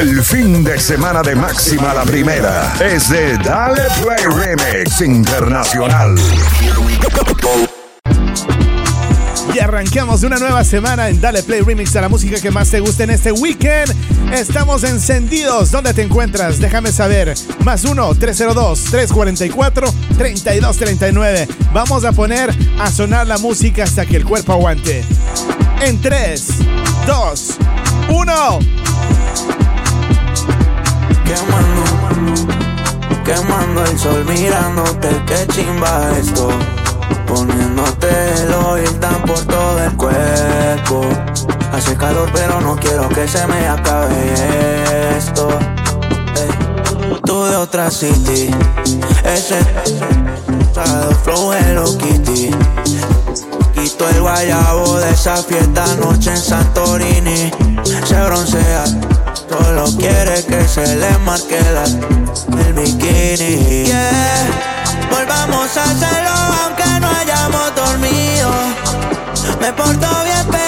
El fin de semana de máxima la primera es de Dale Play Remix Internacional. Y arrancamos una nueva semana en Dale Play Remix a la música que más te guste en este weekend. Estamos encendidos. ¿Dónde te encuentras? Déjame saber. Más 1-302-344-3239. Vamos a poner a sonar la música hasta que el cuerpo aguante. En 3, 2, 1. Quemando, quemando el sol mirándote, qué chimba esto. Poniéndote el oil tan por todo el cuerpo. Hace calor, pero no quiero que se me acabe esto. Tú de otra city, ese flow Hello Kitty. Quito el guayabo de esa fiesta noche en Santorini. Se broncea, solo quiere que se le marque la, el bikini. Yeah, volvamos a hacerlo aunque no hayamos dormido. Me porto bien, pero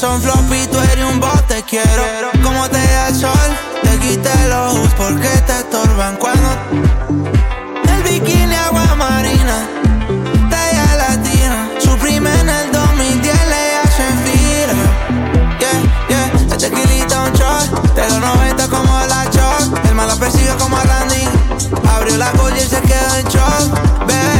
son floppy, tú eres un bote, quiero. Como te da el sol, te quité los ojos porque te estorban cuando. El bikini agua marina, talla latina. En el 2010 le hacen fila. Yeah, yeah. El tequilita un shot, de los 90 como la choc. El mal la persigue como a Randy. Abrió la colla y se quedó en shock. Bebé,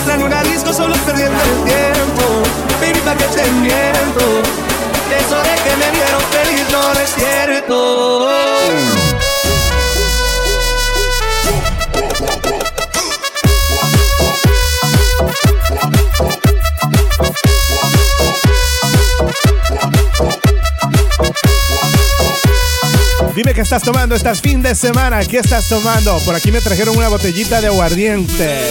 si me ven con otra en una disco solo perdiendo el tiempo Baby, pa' que te miento Eso de que me vieron feliz no es cierto Dime qué estás tomando, estás fin de semana. ¿Qué estás tomando? Por aquí me trajeron una botellita de aguardiente.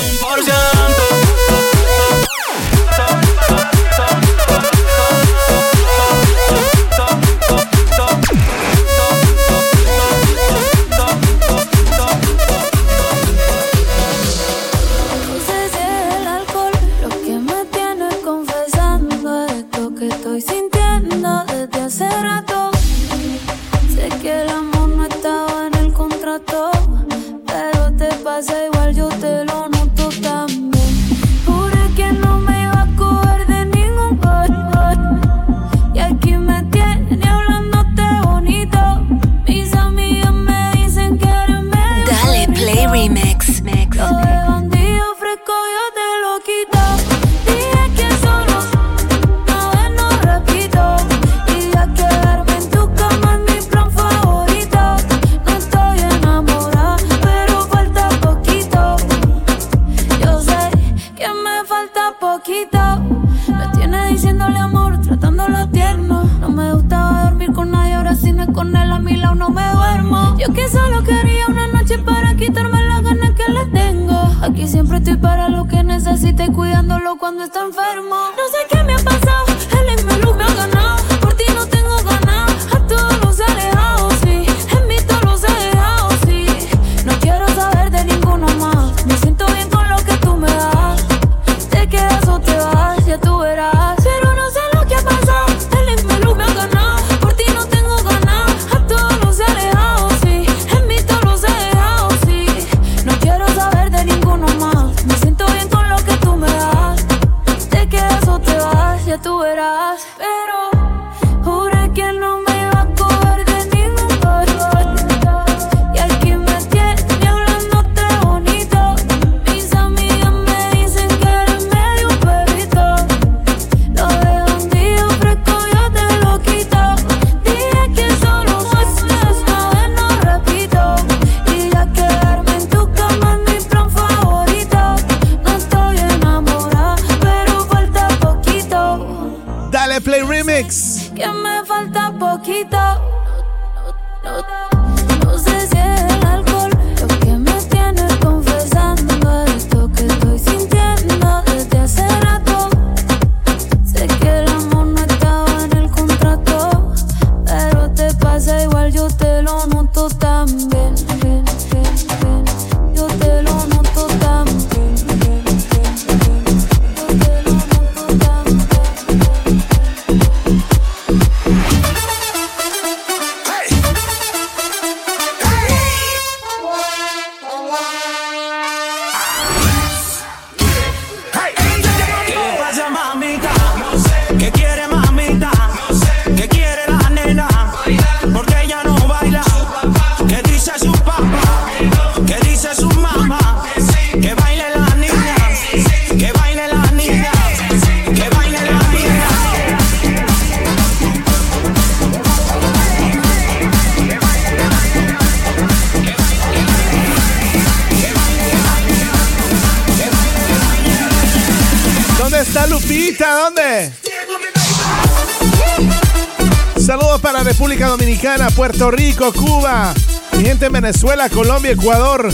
Venezuela, Colombia, Ecuador,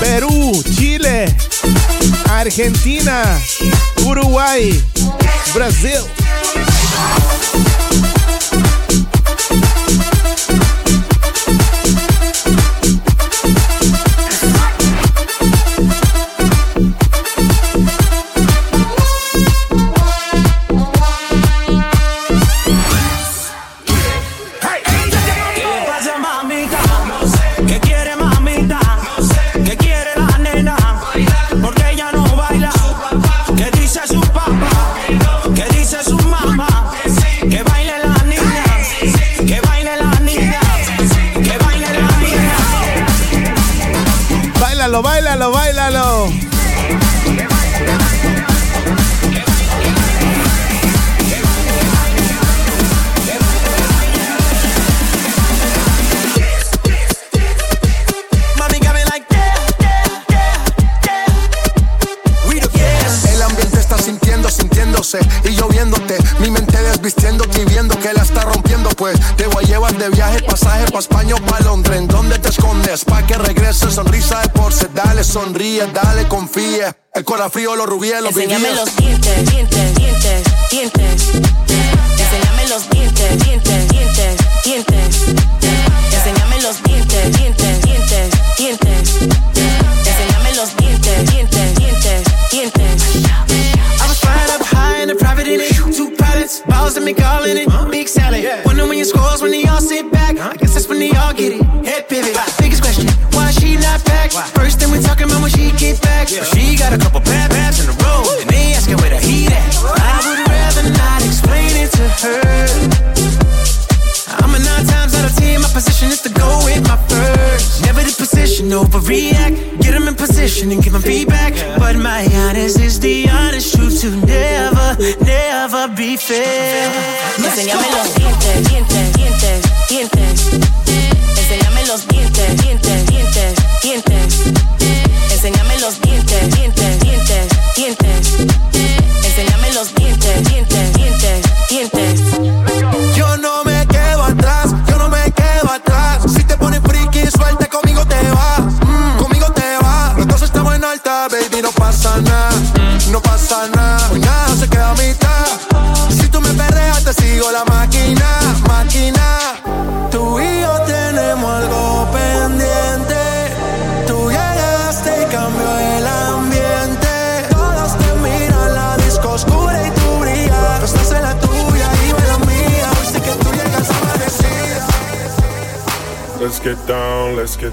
Perú, Chile, Argentina, Uruguay, Brasil. sonríes, dale, confía. El corazón frío, los rubíes, los Enséñame los dientes, dientes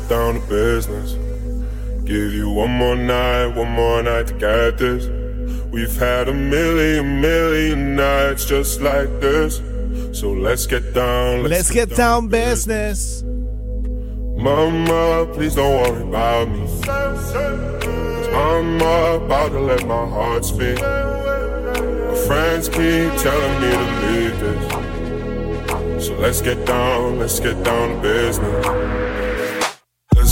get down to business. Give you one more night, one more night to get this. We've had a million, million nights just like this. So let's get down, let's, let's get, get, down, down business. Mama, please don't worry about me. I'm about to let my heart speak. My friends keep telling me to leave this. So let's get down, let's get down to business.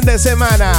Fin de semana.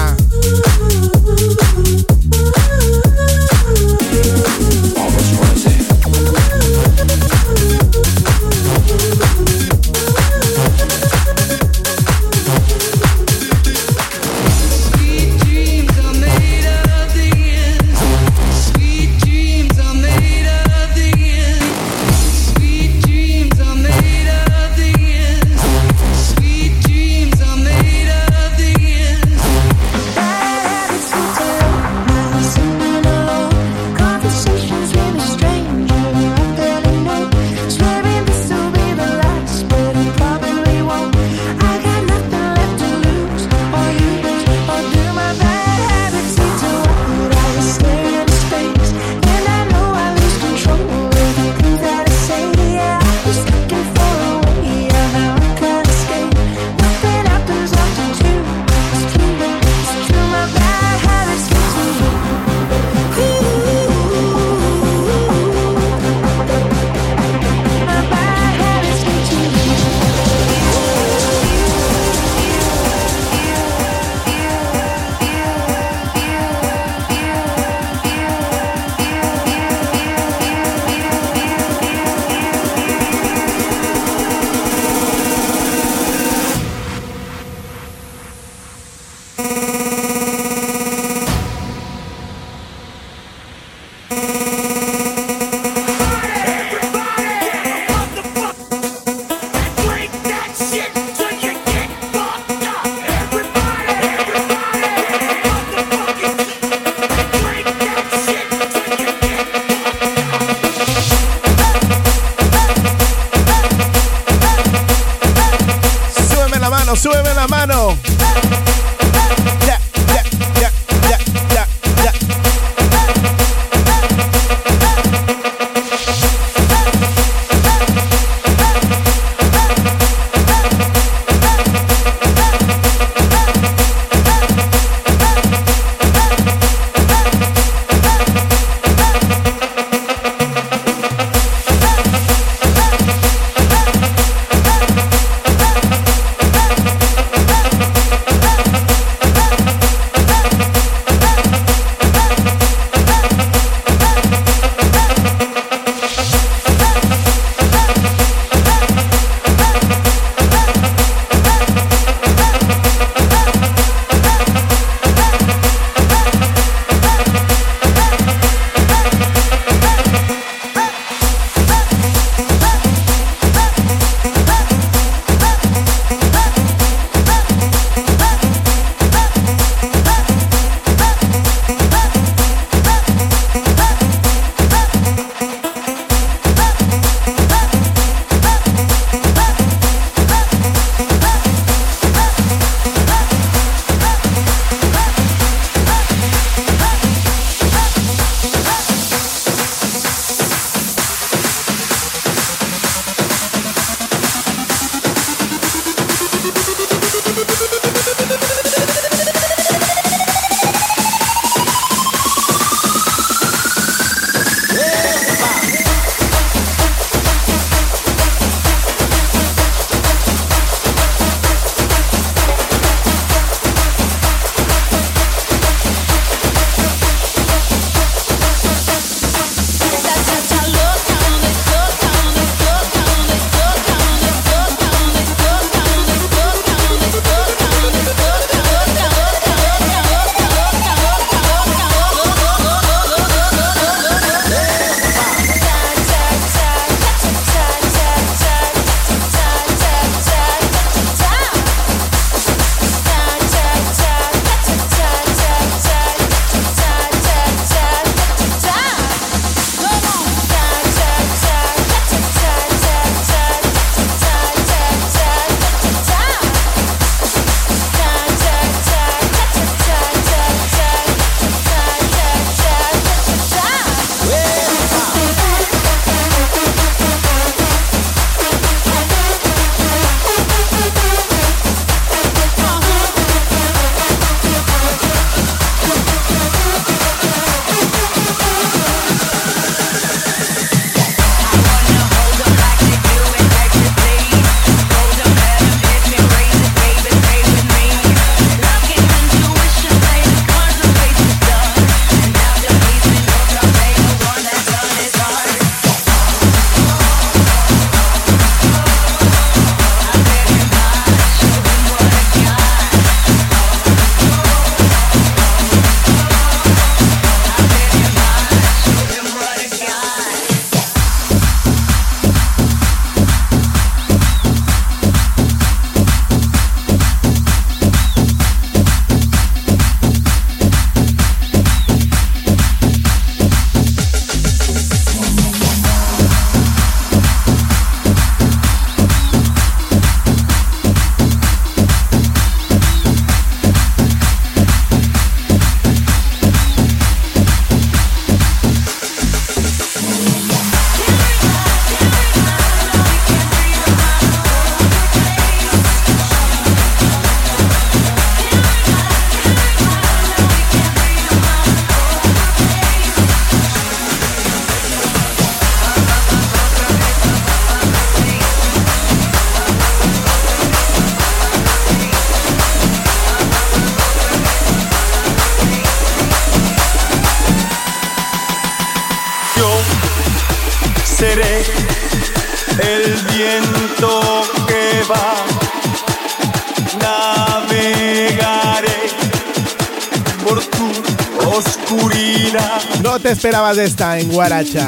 Esperabas esta en Guaracha.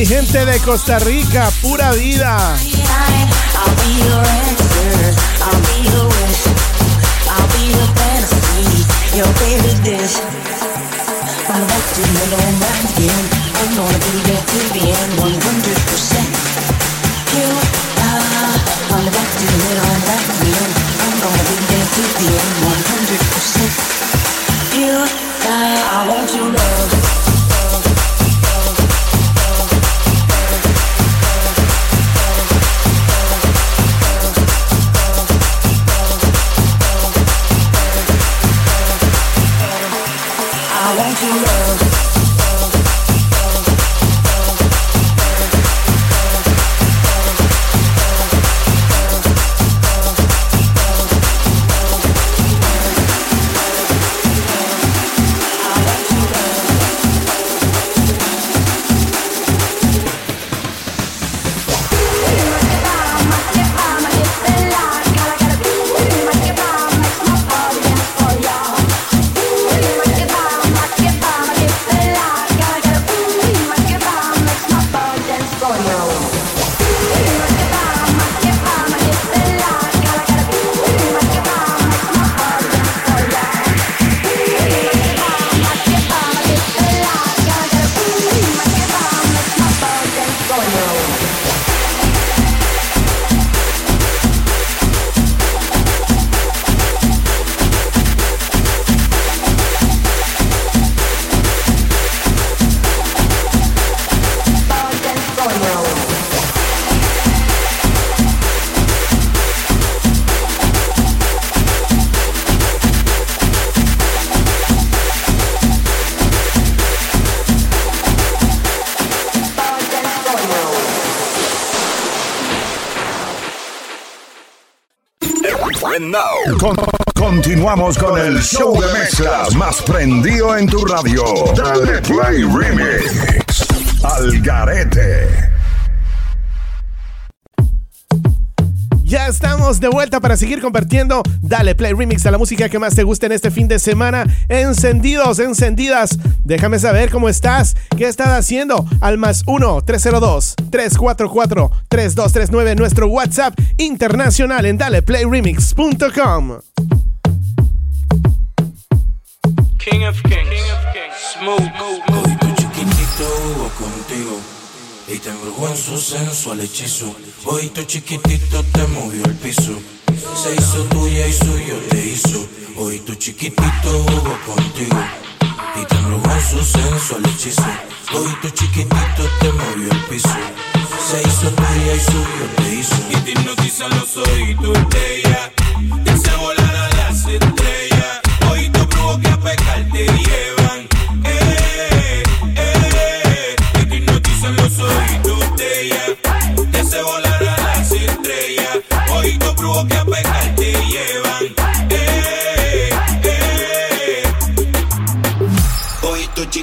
Mi gente de Costa Rica, pura vida. I'll continuamos con el show de mezclas más prendido en tu radio. Dale Play Remix. Al Garete. Ya estamos de vuelta para seguir compartiendo. Dale play remix a la música que más te guste en este fin de semana. Encendidos, encendidas. Déjame saber cómo estás. ¿Qué estás haciendo? Al más 1-302-344-3239. Nuestro WhatsApp internacional en daleplayremix.com. te embrujó en su sensual hechizo. Ojito chiquitito te movió el piso. Se hizo tuya y suyo te hizo. Ojito chiquitito jugó contigo y te embrujó en su sensual hechizo. Ojito chiquitito te movió el piso. Se hizo tuya y suyo te hizo. Y te hipnotiza los oídos de ella. Te hace volar a las estrellas. Oídos brujos que a pecar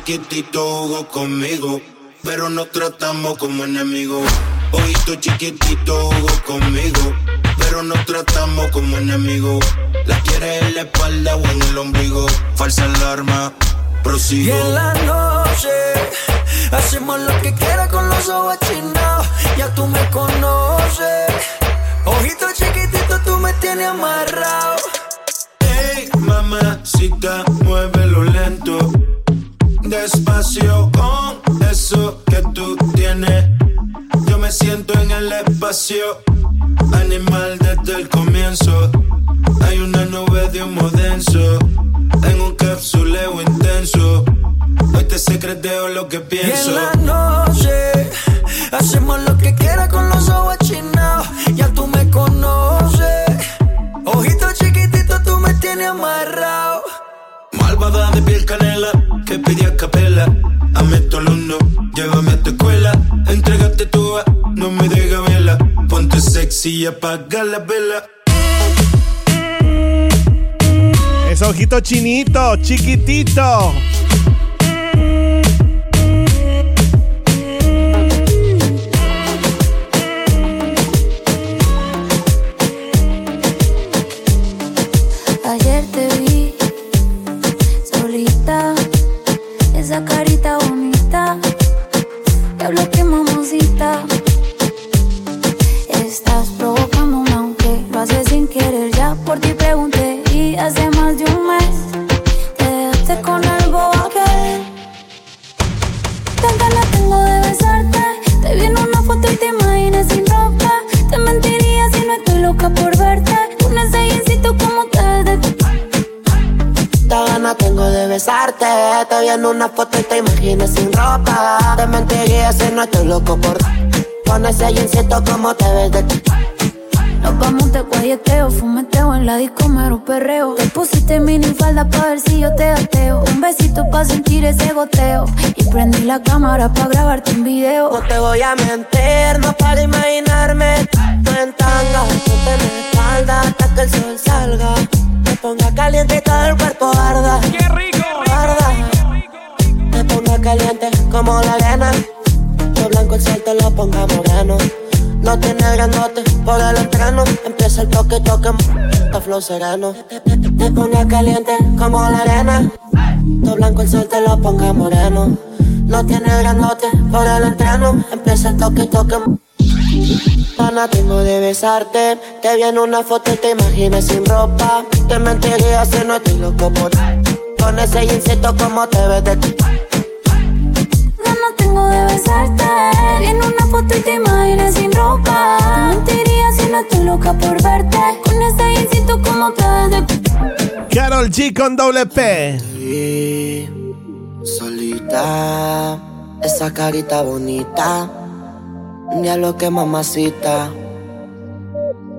chiquitito jugó conmigo, pero nos tratamos como enemigos. Ojito chiquitito jugó conmigo, pero nos tratamos como enemigos. La quiere en la espalda o en el ombligo. Falsa alarma, prosigo. Y en la noche hacemos lo que quiera con los ojos chinados. Ya tú me conoces. Ojito chiquitito, tú me tienes amarrado. Hey, mamacita, muévelo lento. Despacio con eso que tú tienes. Yo me siento en el espacio, animal desde el comienzo. Hay una nube de humo denso, en un capsuleo intenso. Hoy te secreteo lo que pienso. Y en la noche hacemos lo que quiera con los ojos chinados. Ya tú me conoces. Ojito chiquitito, tú me tienes amarrado. Malvada de piel canela, que pide a capela. Ame tu alumno, llévame a tu escuela. Entrégate tú, no me deja vela. Ponte sexy y apaga la vela. Es ojito chinito, chiquitito. De besarte. Te vi en una foto y te imaginas sin ropa. Te mentiría si no estoy loco por. Con ese jeansito como te ves de Nos vamos de guayeteo, fumeteo en la disco mero perreo. Te pusiste mini falda pa' ver si yo te ateo. Un besito pa' sentir ese goteo. Y prendí la cámara pa' grabarte un video. No te voy a mentir, no para imaginarme. Tú en tanga, tú en espalda hasta que el sol salga. Me ponga caliente y todo el cuerpo arda. ¡Qué rico! Arda. Me caliente como la arena. Lo blanco el sol lo ponga moreno. No tiene grandote por el entreno. Empieza el toque, toque, a flow sereno. Te ponga caliente como la arena. Todo blanco el sol te lo ponga moreno. No tiene grandote por el entreno. Empieza el toque, toque. Pana, tengo de besarte. Te vi en una foto y te imaginas sin ropa. Te mentiría si no estoy loco por. Con ese jeansito como te ves de ti. Ganas tengo de besarte. En una foto y te imaginas sin ropa. Te mentiría si no estoy loca por verte. Con ese jeansito como te ves de Carol G con doble P. Sí, solita, esa carita bonita. Diablo que mamacita.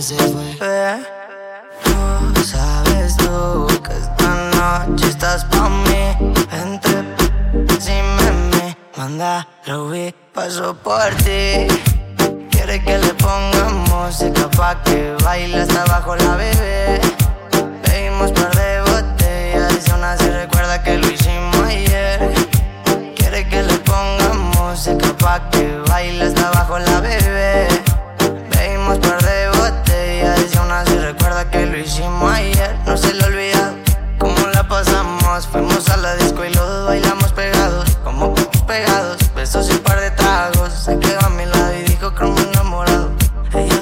y hasta el ar se fue. Sabes tú que esta noche estás pa' mí. Entre si me, me manda Ruby, paso por ti. Quiere que le pongamos música pa' que baile hasta abajo la bebé. Pedimos par de botellas y aún así recuerda que lo hicimos ayer. Quiere que le pongamos música pa' que baile hasta abajo la bebé. Bebimos par de lo hicimos ayer. No se le olvida cómo la pasamos. Fuimos a la disco y los bailamos pegados, como pegados. Besos y un par de tragos. Se quedó a mi lado y dijo como enamorado. Ella,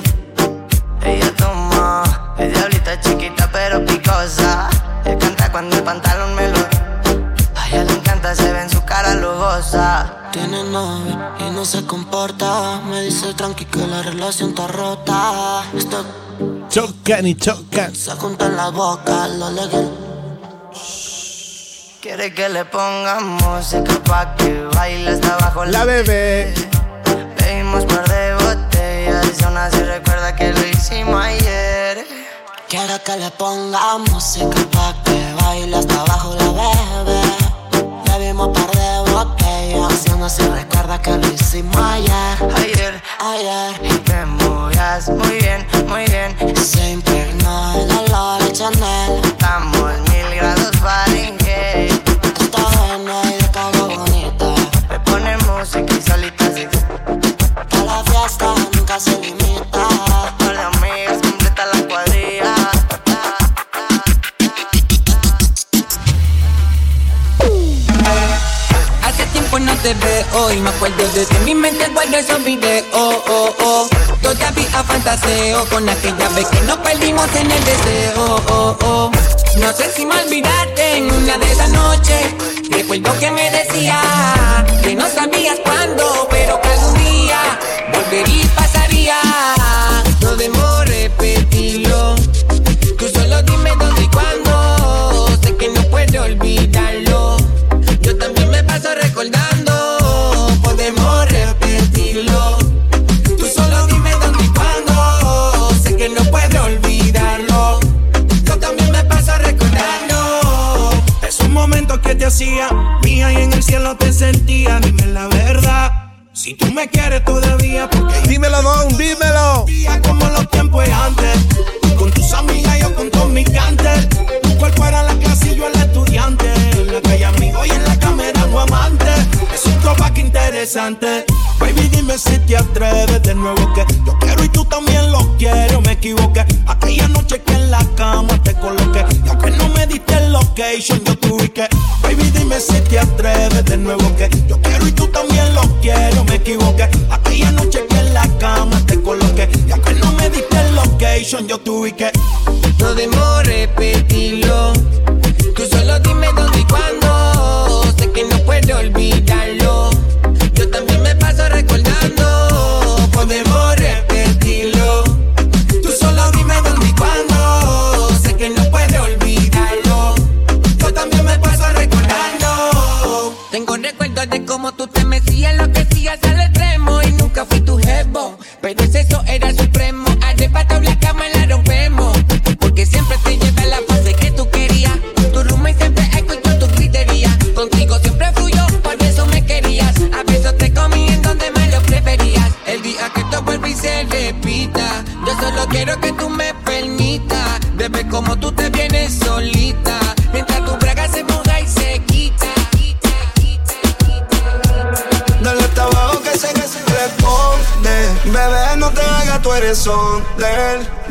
ella toma, es diablita chiquita pero picosa. Ella canta cuando el pantalón me lo. A ella le encanta, se ve en su cara lujosa. tiene novia y no se comporta. Me dice tranqui que la relación está rota. Está Chocan y chocan. se junta en la boca, lo legal. Quiere que le pongamos música pa' que baile hasta abajo La bebé. Pedimos par de botellas y aún así recuerda que lo hicimos ayer. Quiero que le ponga música pa' que baile hasta abajo la bebé. No se recuerda que lo hicimos ayer. Ayer, Ayer y te movías muy bien, muy bien. se impregnó el olor de Chanel. Estamos no te veo y me acuerdo desde mi mente guardo esos videos. Oh, oh. Todavía fantaseo con aquella vez que nos perdimos en el deseo. No sé si me olvidaste en una de esas noches. Recuerdo que me decía que no sabías cuándo, pero que algún día volvería que mía y en el cielo te sentía. Dime la verdad. Si tú me quieres todavía, porque Dímelo, Don, dímelo. como los tiempos de antes. Con tus amigas, yo con todos mis cantes. Tu cuerpo era la clase y yo el estudiante. En la calle amigo y en la cámara tu amante. Es un throwback interesante. Baby, dime si te atreves de nuevo que yo quiero y tú también lo quiero. Me equivoqué. Aquella noche que en la cama te coloqué. Y aunque no me diste el location, yo tuve que. Baby, dime si te atreves de nuevo que yo quiero y tú también lo quiero. Me equivoqué. Aquella noche que en la cama te coloqué. Y aunque no me diste el location, yo tuve que. No debo repetirlo.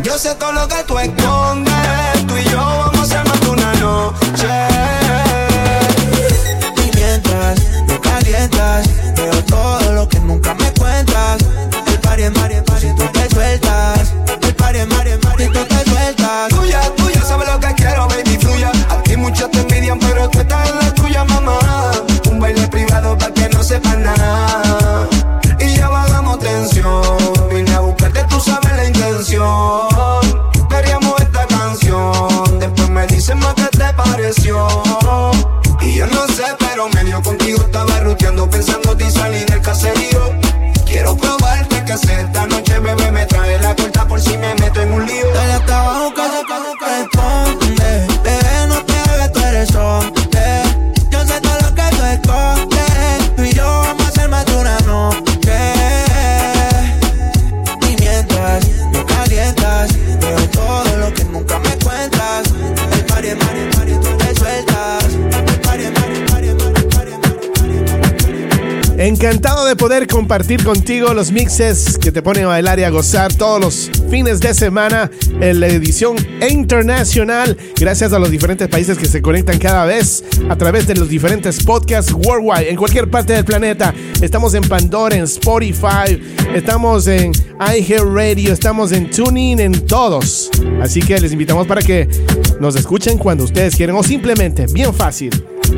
Yo sé todo lo que tú escondes. Tú y yo vamos a de una noche. Encantado de poder compartir contigo los mixes que te ponen a bailar y a gozar todos los fines de semana en la edición internacional. Gracias a los diferentes países que se conectan cada vez a través de los diferentes podcasts worldwide en cualquier parte del planeta. Estamos en Pandora, en Spotify, estamos en iHeartRadio, estamos en TuneIn, en todos. Así que les invitamos para que nos escuchen cuando ustedes quieran o simplemente, bien fácil,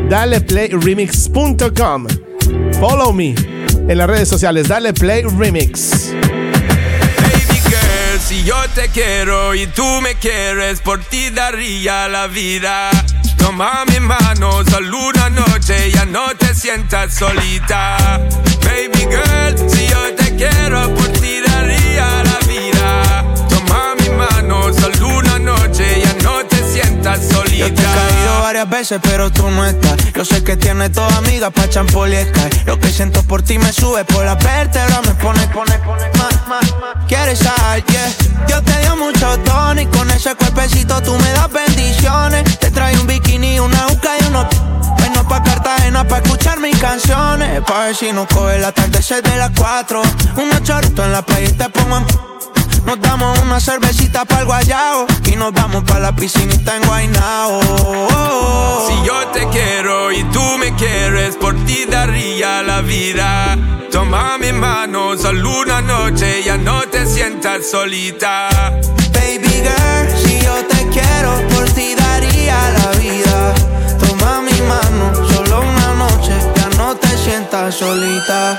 dale playremix.com Follow Me en las redes sociales. Dale Play Remix. Baby girl, si yo te quiero y tú me quieres, por ti daría la vida. Toma mi mano, solo una noche, ya no te sientas solita. Baby girl, si yo te quiero, por ti daría la vida. Toma mi mano, solo una noche, ya no sientas solita. Yo he caído varias veces, pero tú no estás. Yo sé que tienes toda amiga pa' champol y Sky. Lo que siento por ti me sube por la vértebra, me pone, pone, pone más, más. Quieres a yeah. Yo te dio mucho tono y con ese cuerpecito tú me das bendiciones. Te trae un bikini, una uca y unos pa' Cartagena pa' escuchar mis canciones. Pa' ver si nos coge la tarde de las 4. Unos choritos en la playa y te pongo en nos damos una cervecita para el guayao y nos vamos para la piscinita en Guaynao. Si yo te quiero y tú me quieres, por ti daría la vida. Toma mi mano, solo una noche, ya no te sientas solita. Baby girl, si yo te quiero, por ti daría la vida. Toma mi mano, solo una noche, ya no te sientas solita.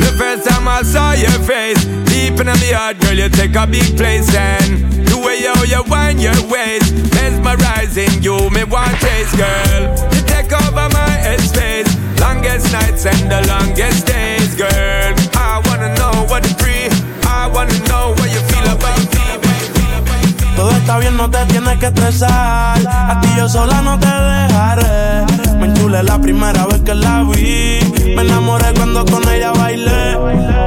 The first time I saw your face, deep in my heart, girl, you take a big place and the way how you wind your waist, mesmerizing you, me want chase, girl. You take over my headspace, longest nights and the longest days, girl. I wanna know what it's free, I wanna know what you feel about me, baby. Todo está bien, no te tienes que estresar. A ti yo sola no te dejaré. Me enchulé la primera vez que la vi. Me enamoré cuando con ella bailé.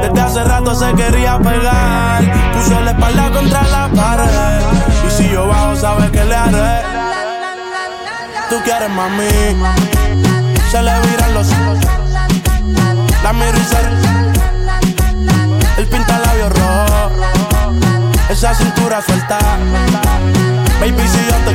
Desde hace rato se quería pegar. Puso la espalda contra la pared. Y si yo bajo, sabes que le haré. Tú quieres mami. Se le viran los ojos. La miro y se El pinta labios rojo. Esa cintura suelta. Baby, si yo te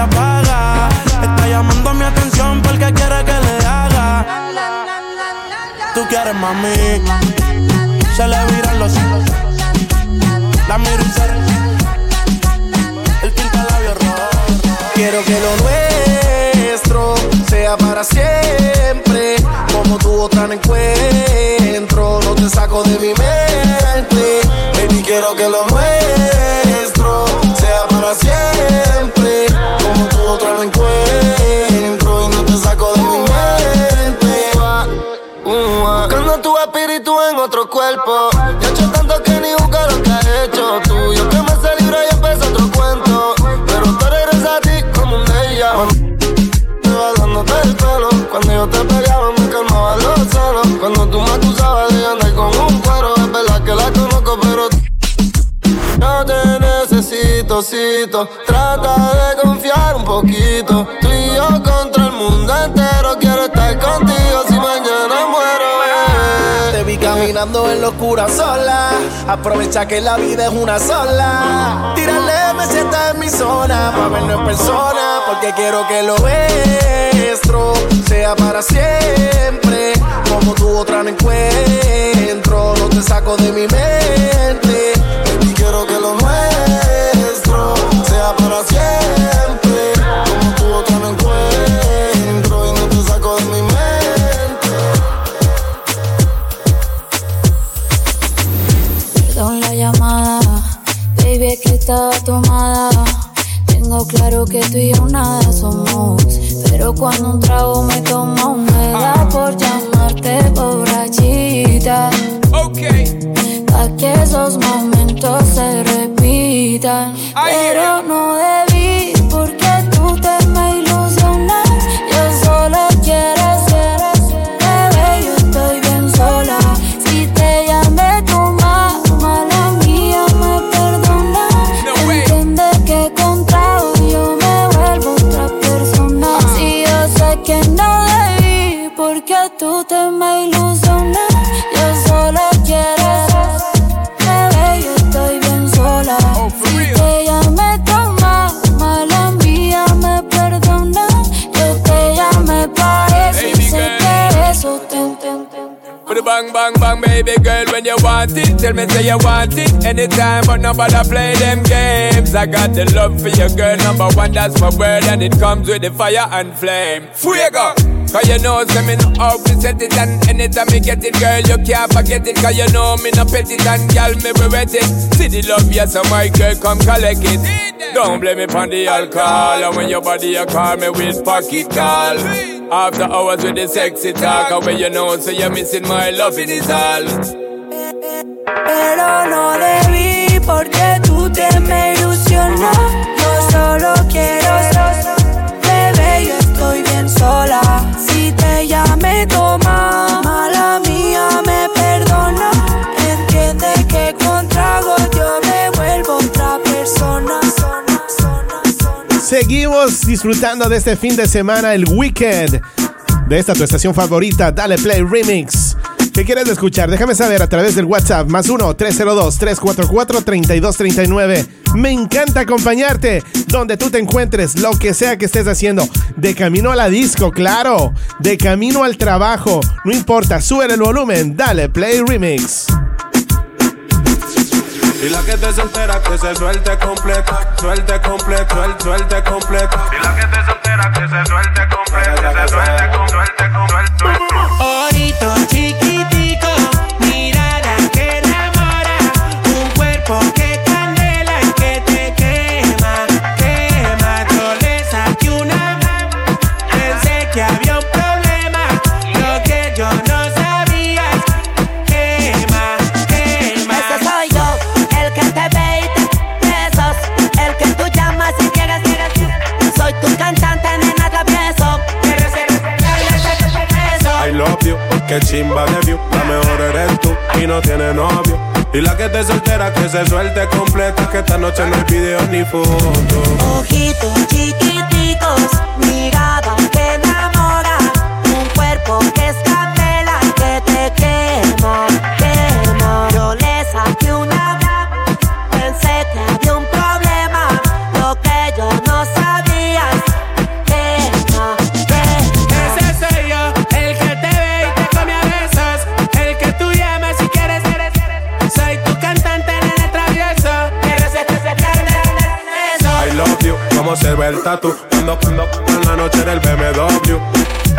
Apaga. Está llamando mi atención porque quiere que le haga. Tú quieres mami. Se le viran los ojos. La miro y se El pinta labios rojo. Quiero que lo nuestro sea para siempre. Como tu otra encuentro, no te saco de mi mente. Baby, quiero que lo nuestro sea para siempre. Cuerpo. Ya he hecho tanto que ni busca lo que has hecho tú. Yo que me se y empieza otro cuento. Pero tú regresas a ti como un ella. Te va dándote el pelo. Cuando yo te pegaba me calmaba los celos. Cuando tú me acusabas de andar con un cuero. Es verdad que la conozco, pero yo te necesito, cito. Trata de confiar un poquito. Locura sola. Aprovecha que la vida es una sola. Tírale, me sienta en mi zona. Pa' verlo en persona. Porque quiero que lo nuestro sea para siempre. Como tu otra no encuentro. No te saco de mi mente. Baby, quiero que lo nuestro sea para siempre. Estaba tomada. Tengo claro que tú y yo nada somos. Pero cuando un trago me toma, me da por llamarte borrachita. Ok. Pa' que esos momentos se repitan. Pero baby girl, when you want it. Tell me say you want it anytime, but nobody play them games. I got the love for your girl, number one, that's my word, and it comes with the fire and flame. Fuego! Cause you know, say me no how to set it And anytime me get it, girl, you can't forget it Cause you know me no pet it And girl, me we wet it See the love, yes, so my girl, come collect it Don't blame me on the alcohol And when your body, you call me with pocket call After hours with the sexy talk when you know, so you're missing my love, it is all Pero no debí porque tú te me ilusionas. Yo solo quiero Bebé, yo estoy bien sola. Si te llamé, toma. Seguimos disfrutando de este fin de semana, el weekend. De esta tu estación favorita, Dale Play Remix. ¿Qué quieres escuchar? Déjame saber a través del WhatsApp más 1-302-344-3239. Me encanta acompañarte donde tú te encuentres, lo que sea que estés haciendo. De camino a la disco, claro. De camino al trabajo. No importa, sube el volumen. Dale Play Remix. Y la que te soltera que se suelte completa, suelte completa, suelte, suelte completa. Y la que te soltera que se suelte completa, que se suelte completa, suelte, Orito chiquitico, que chimba de view, la mejor eres tú y no tiene novio. Y la que te soltera que se suelte completa, que esta noche no hay video ni foto. Ojitos chiquiticos, mirada que enamora, un cuerpo que es candela que te quema, quema. Yo le saqué una, el tatu cuando, cuando, en la noche del BMW.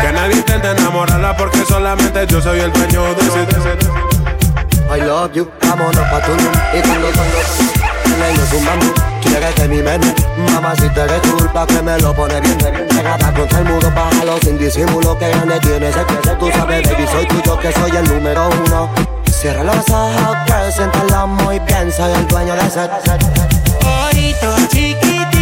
Que nadie intente enamorarla porque solamente yo soy el dueño de ese. de ese- I love you, vámonos pa' tu room Y cuando, cuando, le lo zumbando Quieres que mi mente, mamá si te La que me lo pone bien, pegada contra el muro Bájalo sin disimulo, que grande tienes el que Tú sabes, baby, soy tuyo, que soy el número uno Cierra los ojos, girl, siéntalo muy bien Soy el dueño de ese Orito chiquitico,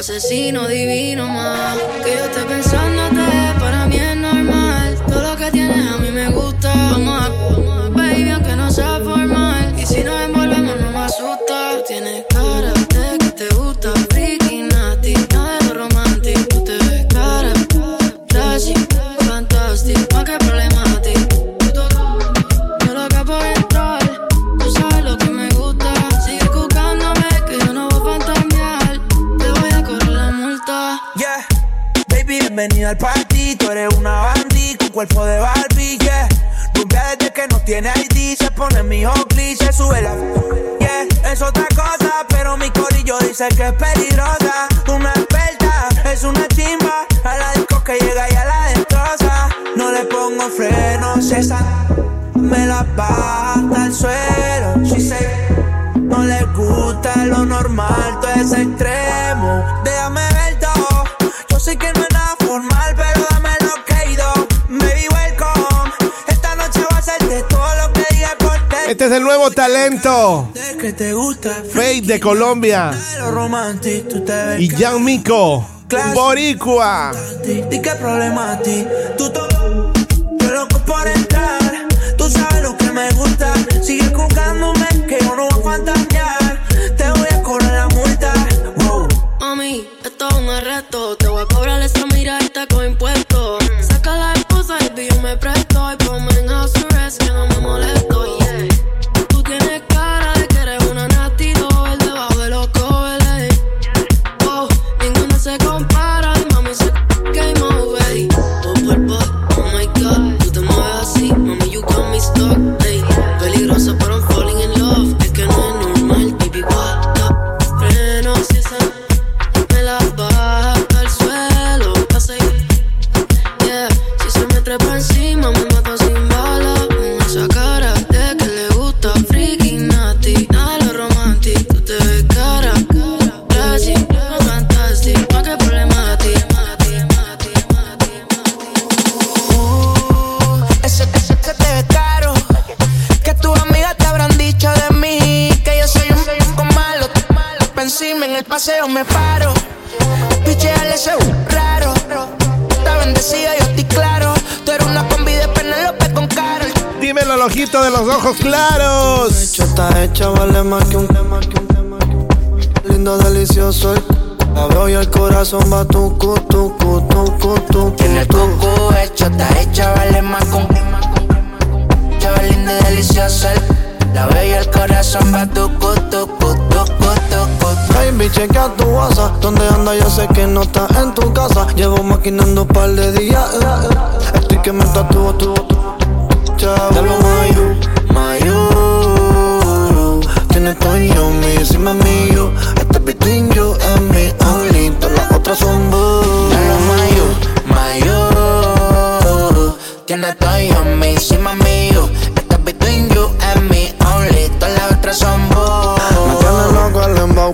asesino divino más. Que yo esté pensándote, es el nuevo talento. Fate de Colombia. Y Jan Mico. Boricua. ¿Y qué problema a ti? Tú yo loco por entrar. Tú sabes lo que me gusta. Sigue jugándome que yo no voy a fantasear. Te voy a cobrar la multa. Wow. Mami, esto es un arresto. Te voy a cobrar esa miradita con impuestos. Paseo me paro. Picheale ese raro. Está bendecida, yo estoy claro. Tú eres una combi de Penelope con Carol. Dímelo, el ojito de los ojos claros. Está hecha, vale más que un tema, que un tema, que un tema. Lindo, delicioso veo y el corazón va tucu, tucu, tucu, tucu. Tiene el coco hecho, está hecha, vale más con Chava linda y deliciosa. La veo y el corazón va tucu, tucu, tucu, tucu. Baby, chequea tu WhatsApp. Donde anda yo sé que no está en tu casa. Llevo maquinando un par de días. Estoy que me tatúo tu Chavo. Mayu, Mayu. Tienes todo yo, mi, encima mío. Este es between you and me only. Todas las otras son boo. Mayu, Mayu. Tiene todo yo, mi, encima mío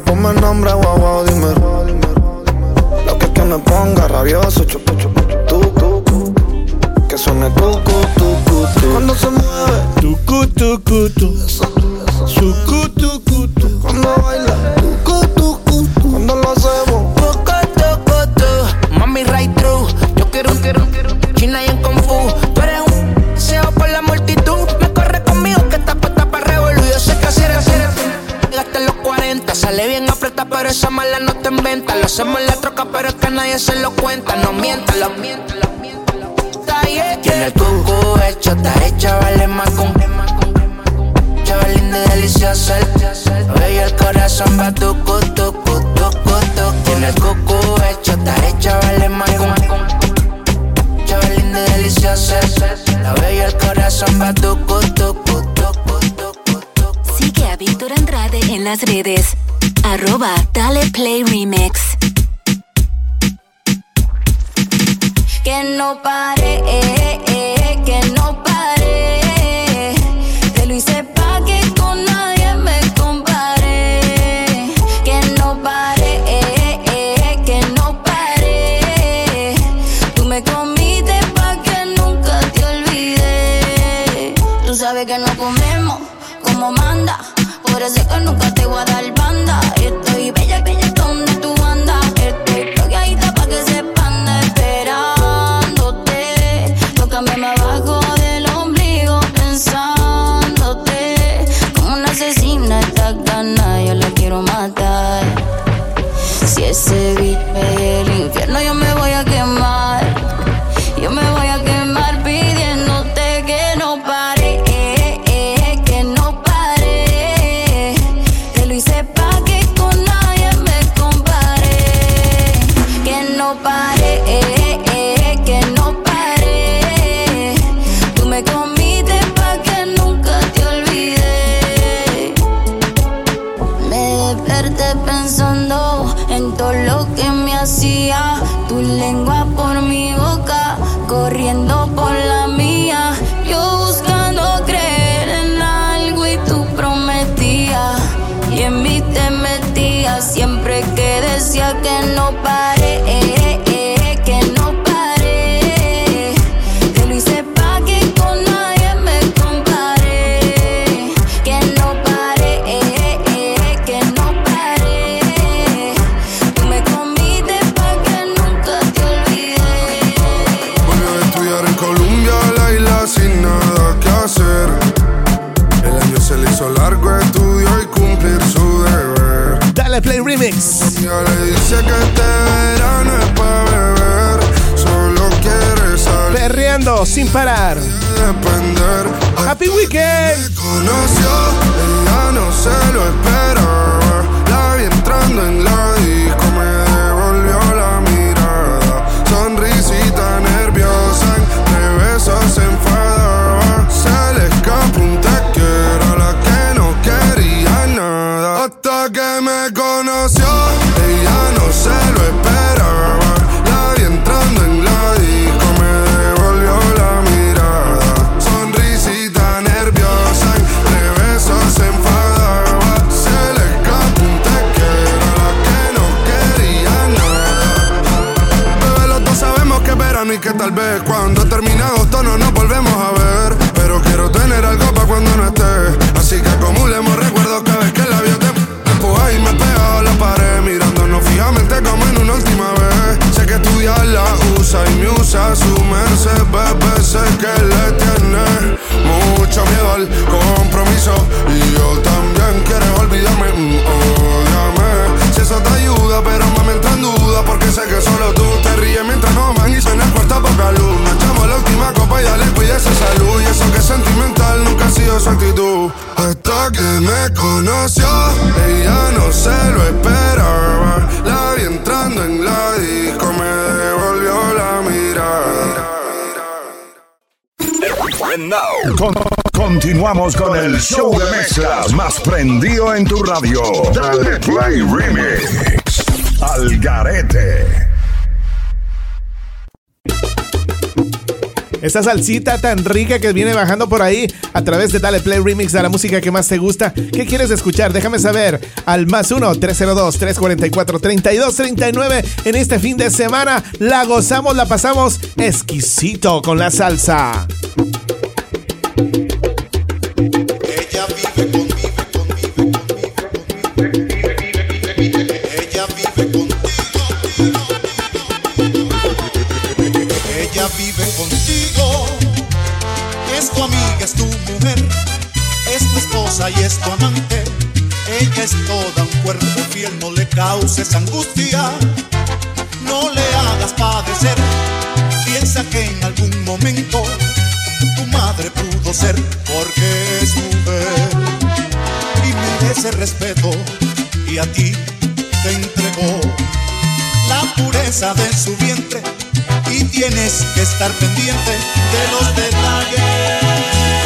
ponme el nombre, guau, guau, dime. Lo que es que me ponga rabioso, chupu, chupu, chupu, tucu Que suene tucu, tucu, tucu. Cuando se mueve. Tucu, tucu, tu Sucu, tucu, tu Cuando baila Sale bien apretada pero esa mala no te inventa. Lo hacemos en la troca pero es que nadie se lo cuenta. No mientas, lo mientas Tiene el cucu hecho, está hecha, vale más con Chava linda y deliciosa Lo y el corazón va tucu, tucu, tucu, tucu Tiene el cucu hecho, está hecha, vale más con y deliciosa Lo y el corazón va tucu, tucu, tucu, tucu Sigue a Víctor Andrade en las redes. Arroba Dale Play Remix. Que no pare, eh, eh, que no sin parar. Happy Weekend. Conoció, ella no se lo esperaba. La vi entrando en merced, bebé. Que le tiene mucho miedo al compromiso. Y yo también quiero olvidarme. mm, ódiame. Si eso te ayuda, pero mami entra en duda. Porque sé que solo tú te ríes mientras no van y suena el cuarto poca luz. Nos echamos la última copa y ya le cuide esa salud. Y eso que es sentimental nunca ha sido su actitud. Hasta que me conoció, con- continuamos con el show de mezclas más prendido en tu radio. Dale Play Remix. Al Garete. Esta salsita tan rica que viene bajando por ahí a través de Dale Play Remix de la música que más te gusta. ¿Qué quieres escuchar? Déjame saber al más 1-302-344-3239. En este fin de semana la gozamos, la pasamos exquisito con la salsa. Tu amiga, es tu mujer. Es tu esposa y es tu amante. Ella es toda un cuerpo fiel, no le causes angustia. No le hagas padecer. Piensa que en algún momento tu madre pudo ser porque es mujer y merece respeto y a ti te entregó la pureza de su vientre y tienes que estar pendiente de los detalles.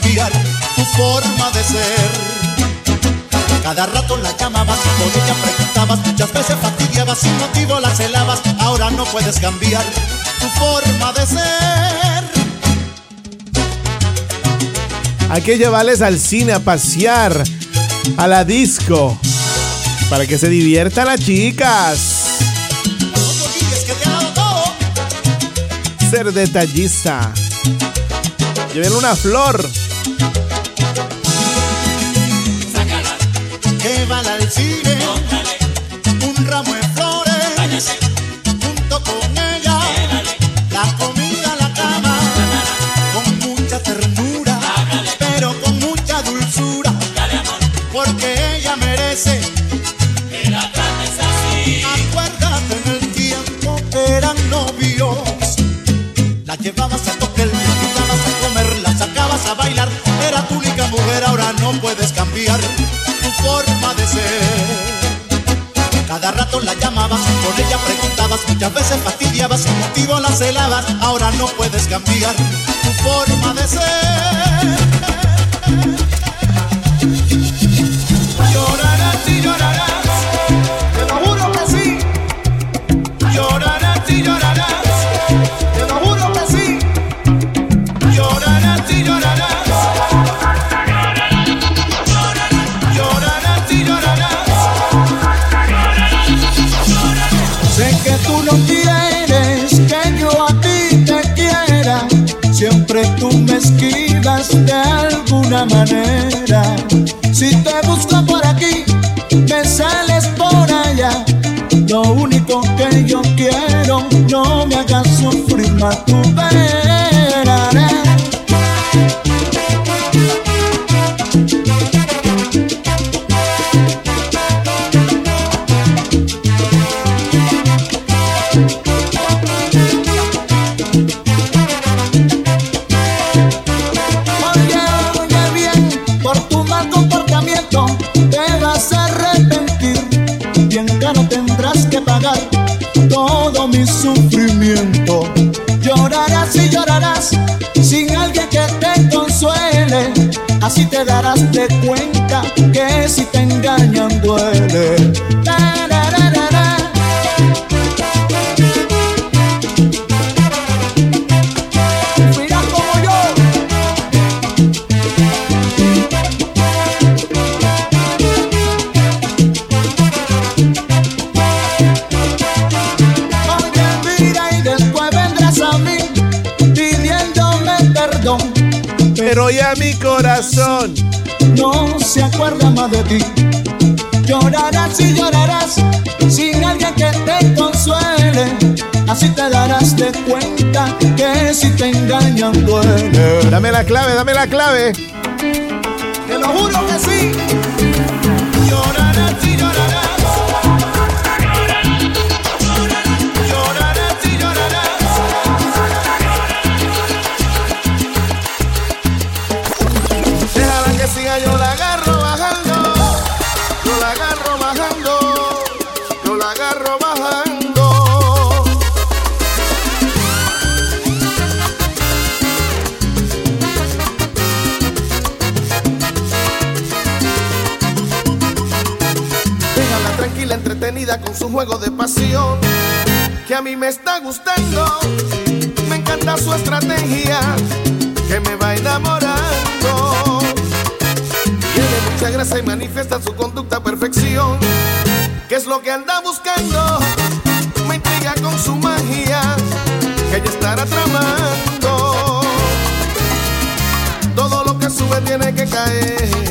Cambiar tu forma de ser. Cada rato la llamabas y por ella preguntabas, muchas veces fastidiabas, sin motivo la celabas, ahora no puedes cambiar tu forma de ser. Hay que al cine a pasear, a la disco, para que se diviertan las chicas. Ser detallista. Llévenle una flor. No puedes cambiar tu forma de ser. Si te busco por aquí, me sales por allá. Lo único que yo quiero, no me hagas sufrir más tu pena. Dame la clave, dame la clave. yeah.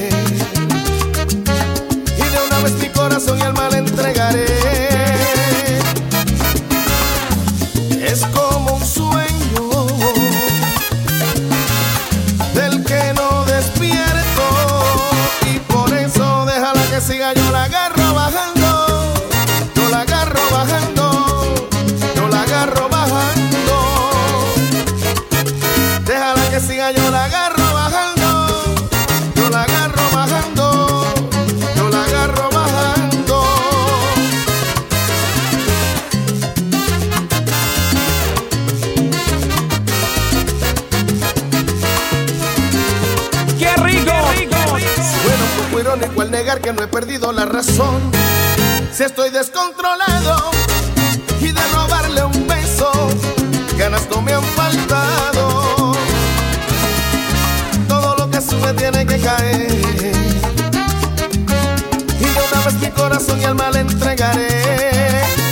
que no he perdido la razón. Si estoy descontrolado y de robarle un beso, ganas no me han faltado. Todo lo que sube tiene que caer. Y de una vez mi corazón y alma le entregaré.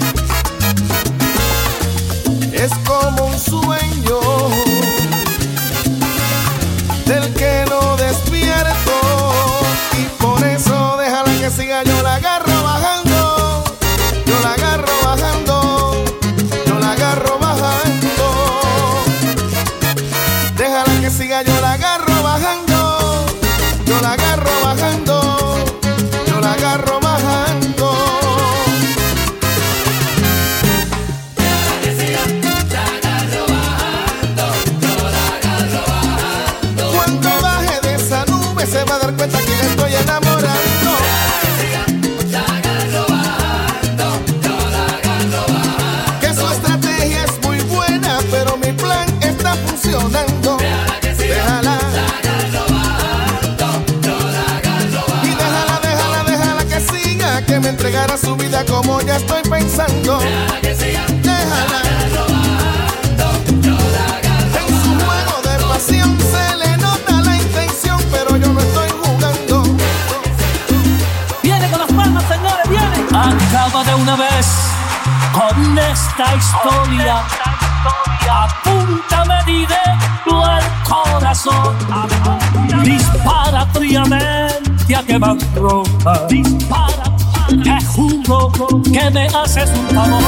Dispara, te juro que me haces un favor.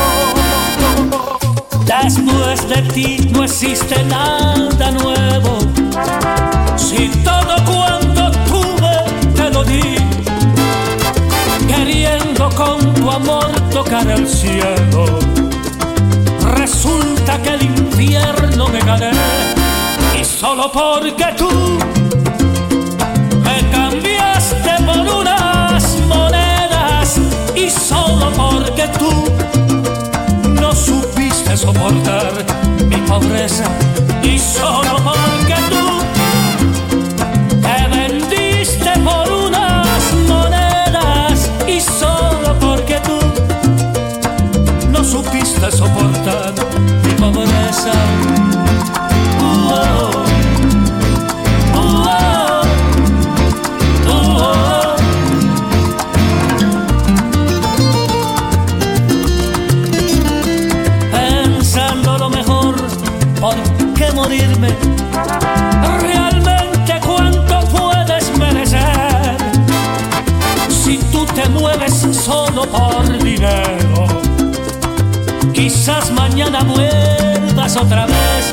Después de ti no existe nada nuevo. Si todo cuanto tuve te lo di, queriendo con tu amor tocar el cielo. Resulta que el infierno me gané y solo porque tú y solo porque tú no supiste soportar mi pobreza. Y solo porque tú te vendiste por unas monedas. Y solo porque tú no supiste soportar por dinero. Quizás mañana vuelvas otra vez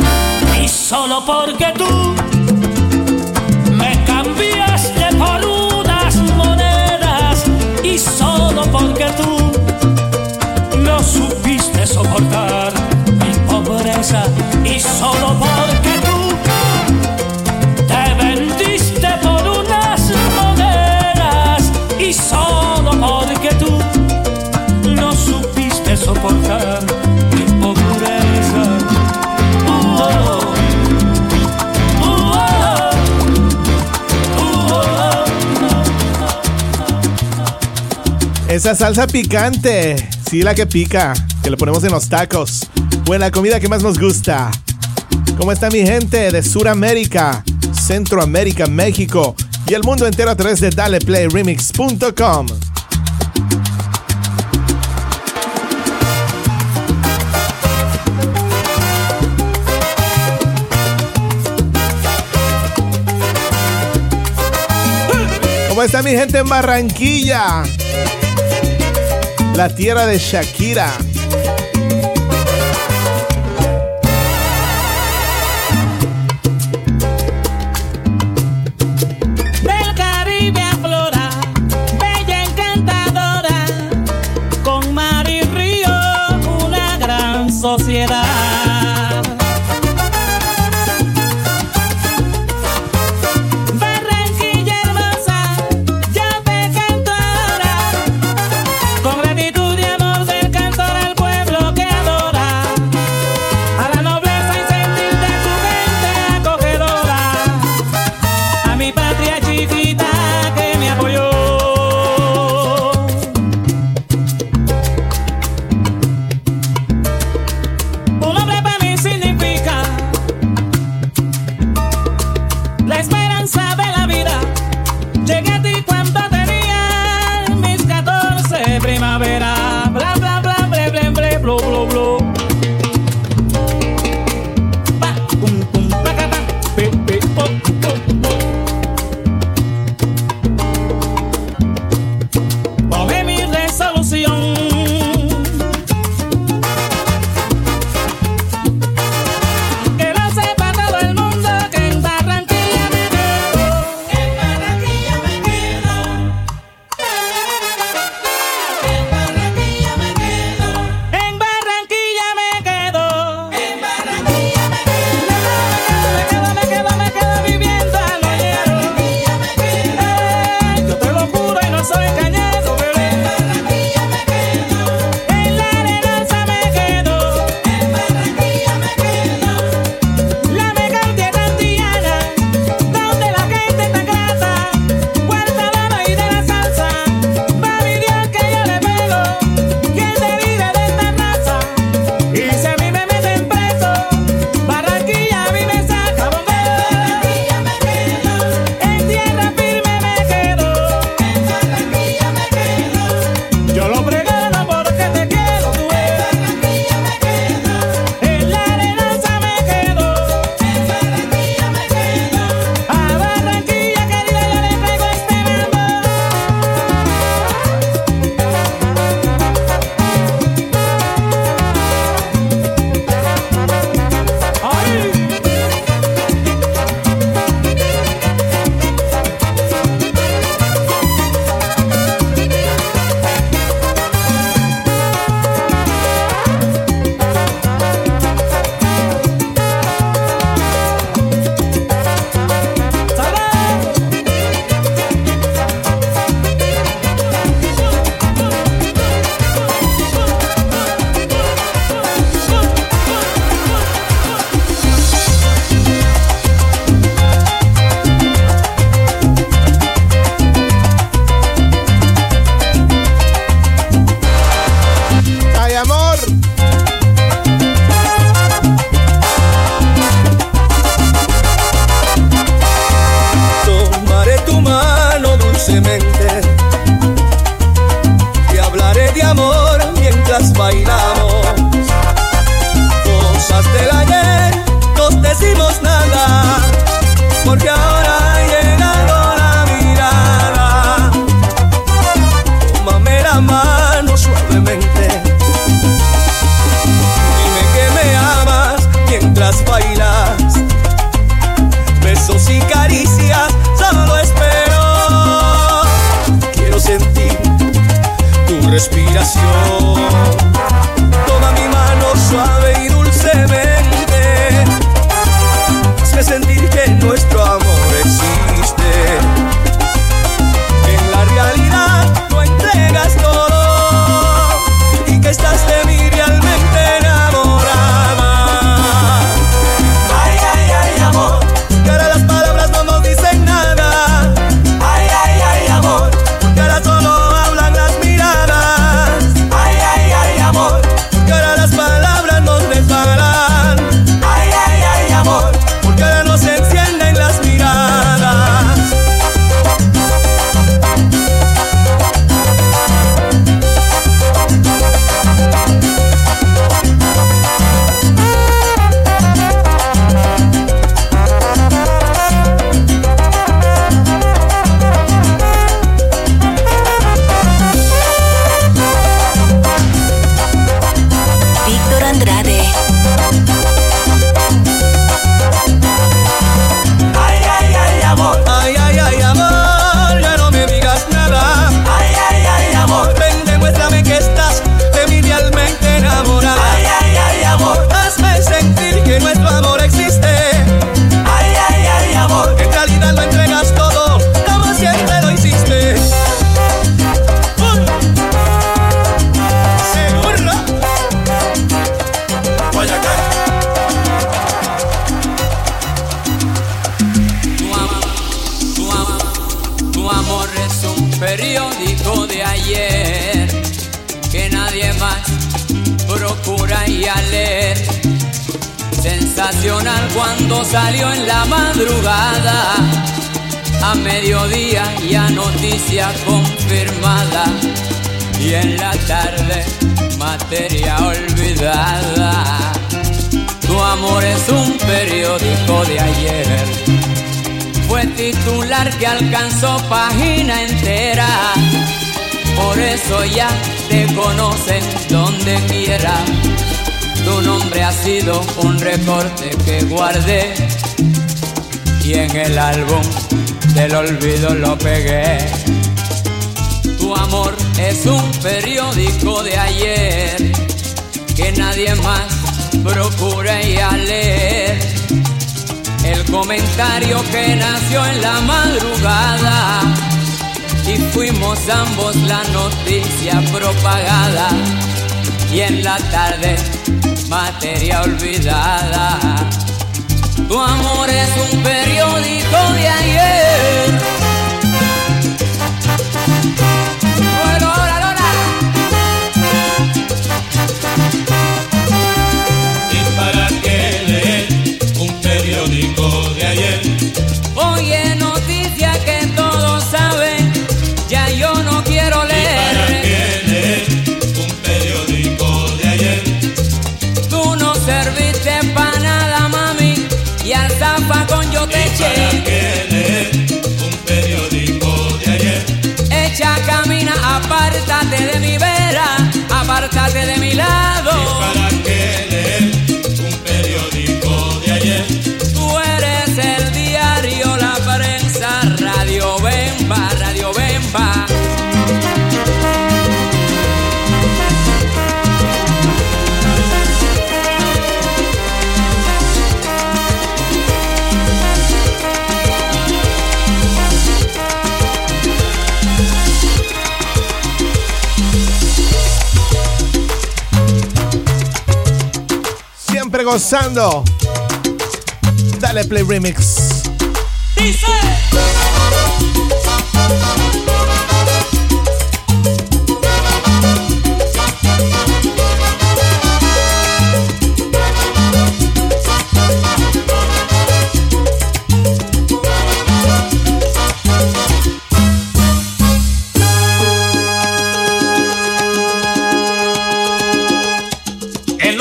y solo porque tú me cambiaste por unas monedas y solo porque tú no supiste soportar mi pobreza y solo porque Esa salsa picante, sí, la que pica, que le ponemos en los tacos. La comida que más nos gusta. ¿Cómo está mi gente de Sudamérica, Centroamérica, México y el mundo entero a través de DalePlayRemix.com? ¿Cómo está mi gente en Barranquilla? La tierra de Shakira. Periódico de ayer que nadie más procura y a leer. Sensacional cuando salió en la madrugada, a mediodía ya noticia confirmada y en la tarde materia olvidada. Tu amor es un periódico de ayer fue titular que alcanzó página entera. Por eso ya te conocen donde quiera. Tu nombre ha sido un recorte que guardé y en el álbum del olvido lo pegué. Tu amor es un periódico de ayer que nadie más procura ir a leer. El comentario que nació en la madrugada y fuimos ambos la noticia propagada y en la tarde materia olvidada. Tu amor es un periódico de ayer. Apártate de mi vera, apártate de mi lado. gozando. Dale play remix. Dice.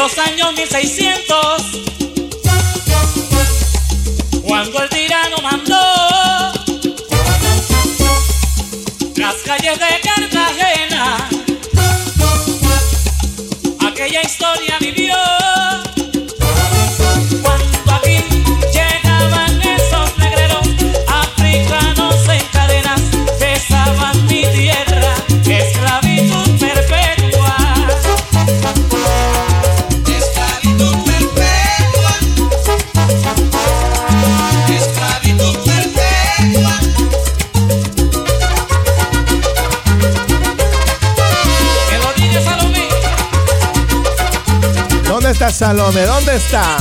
los años 1600. Salome, ¿dónde está?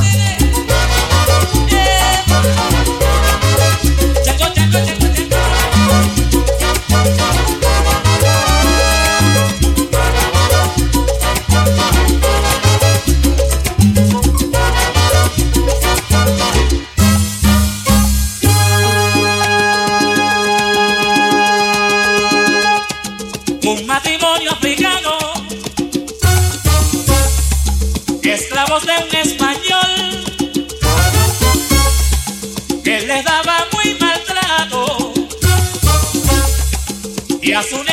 Las únicas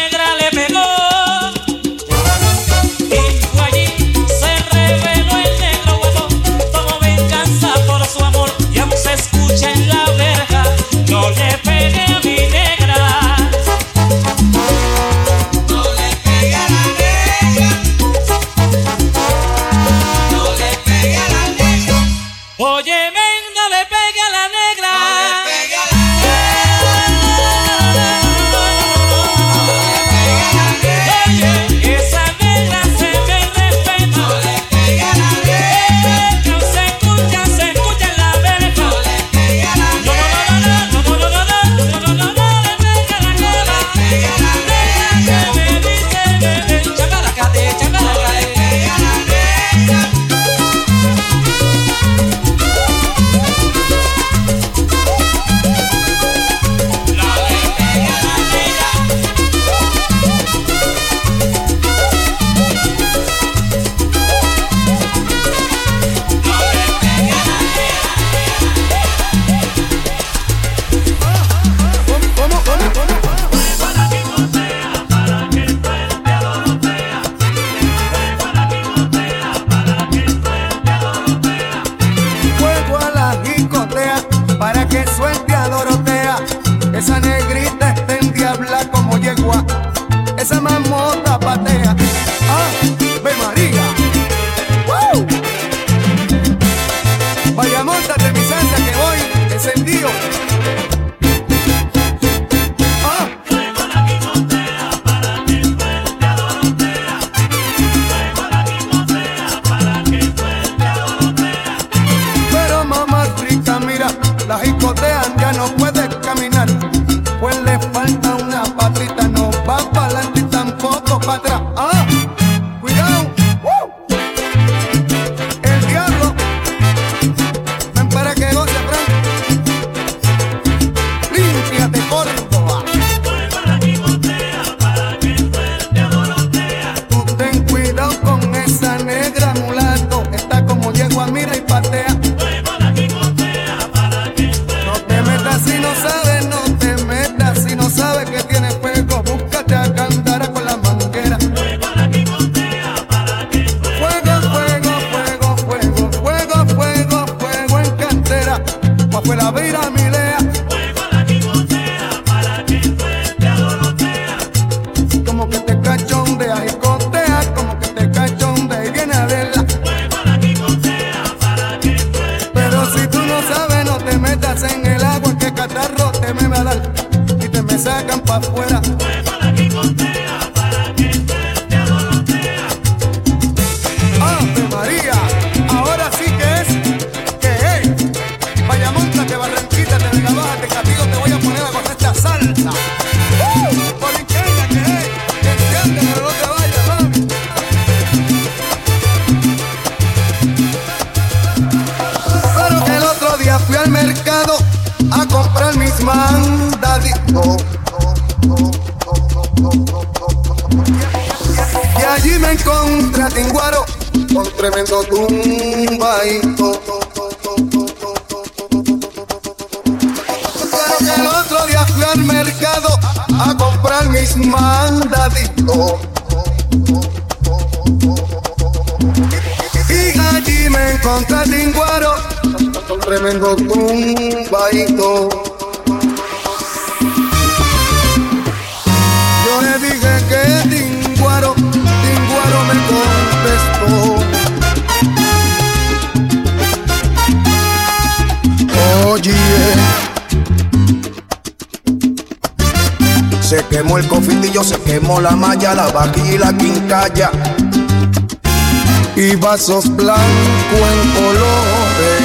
y vasos blancos en colores.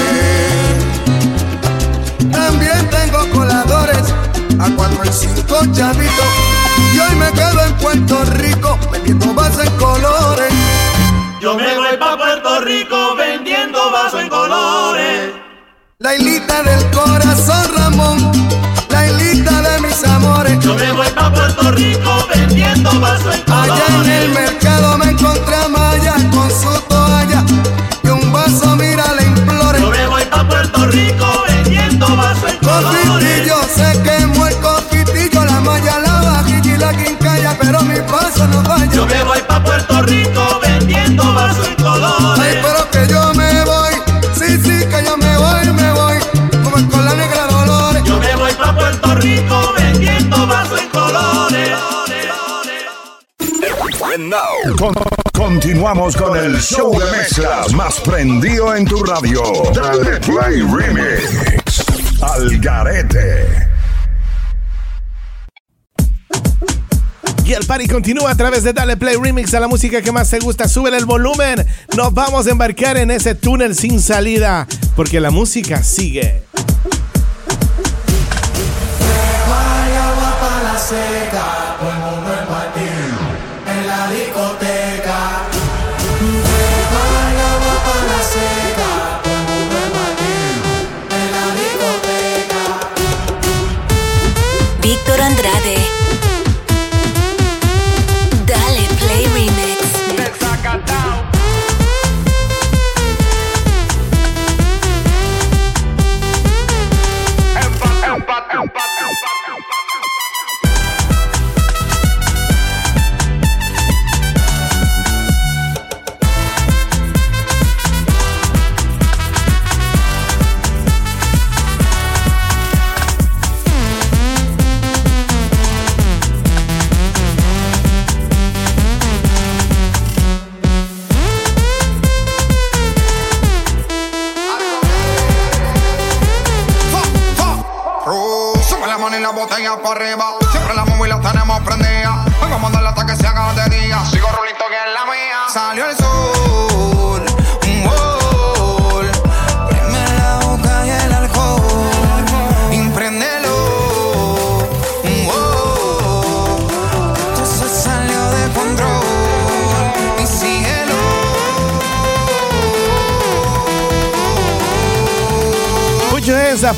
También tengo coladores a cuatro y cinco chavitos y hoy me quedo en Puerto Rico vendiendo vasos en colores. Yo me voy pa' Puerto Rico vendiendo vasos en colores. La hilita del corazón, Ramón. La hilita de mis amores. Yo me voy pa' Puerto Rico. Allá en el mercado. con el show de mezclas más prendido en tu radio. Dale Play Remix al Garete. Y el party continúa a través de Dale Play Remix a la música que más te gusta. Sube el volumen. Nos vamos a embarcar en ese túnel sin salida porque la música sigue. Andrade.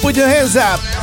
Pode de rezar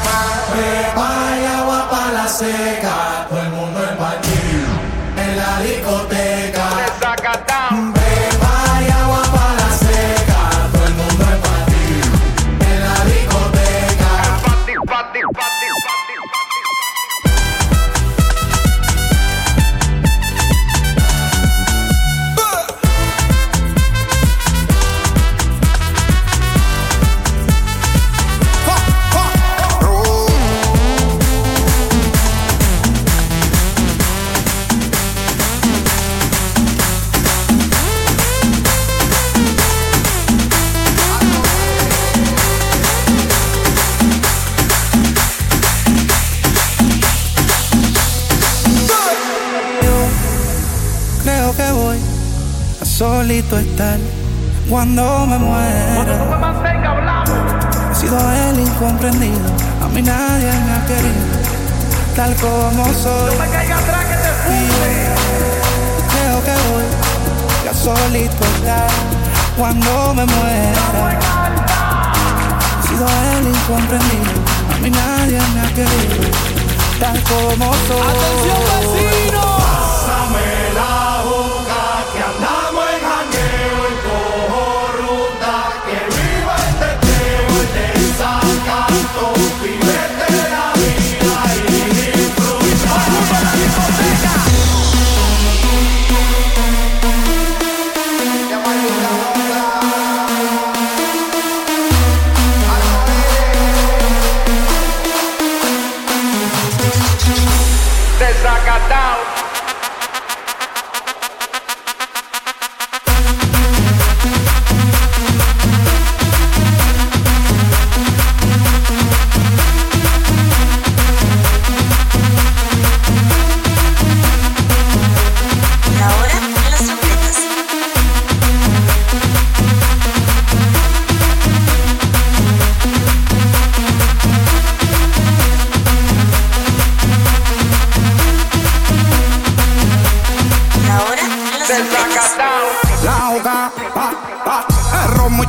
서서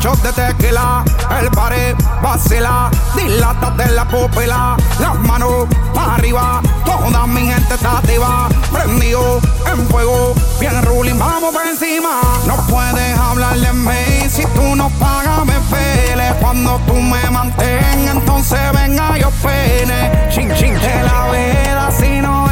shot de tequila, el pared vacila, dilátate la pupila, las manos para arriba, toda mi gente está activa, prendido en fuego, bien ruling, vamos por encima. No puedes hablarle en mí, si tú no pagas me pele, cuando tú me mantengas, entonces venga yo pene, chin chin de la vida, si no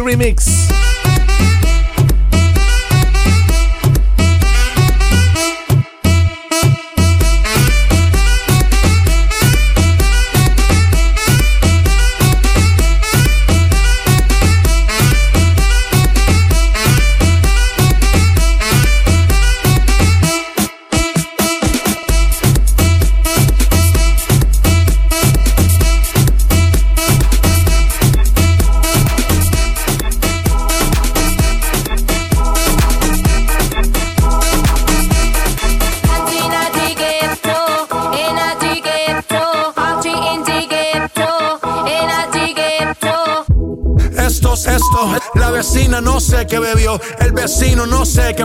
remix.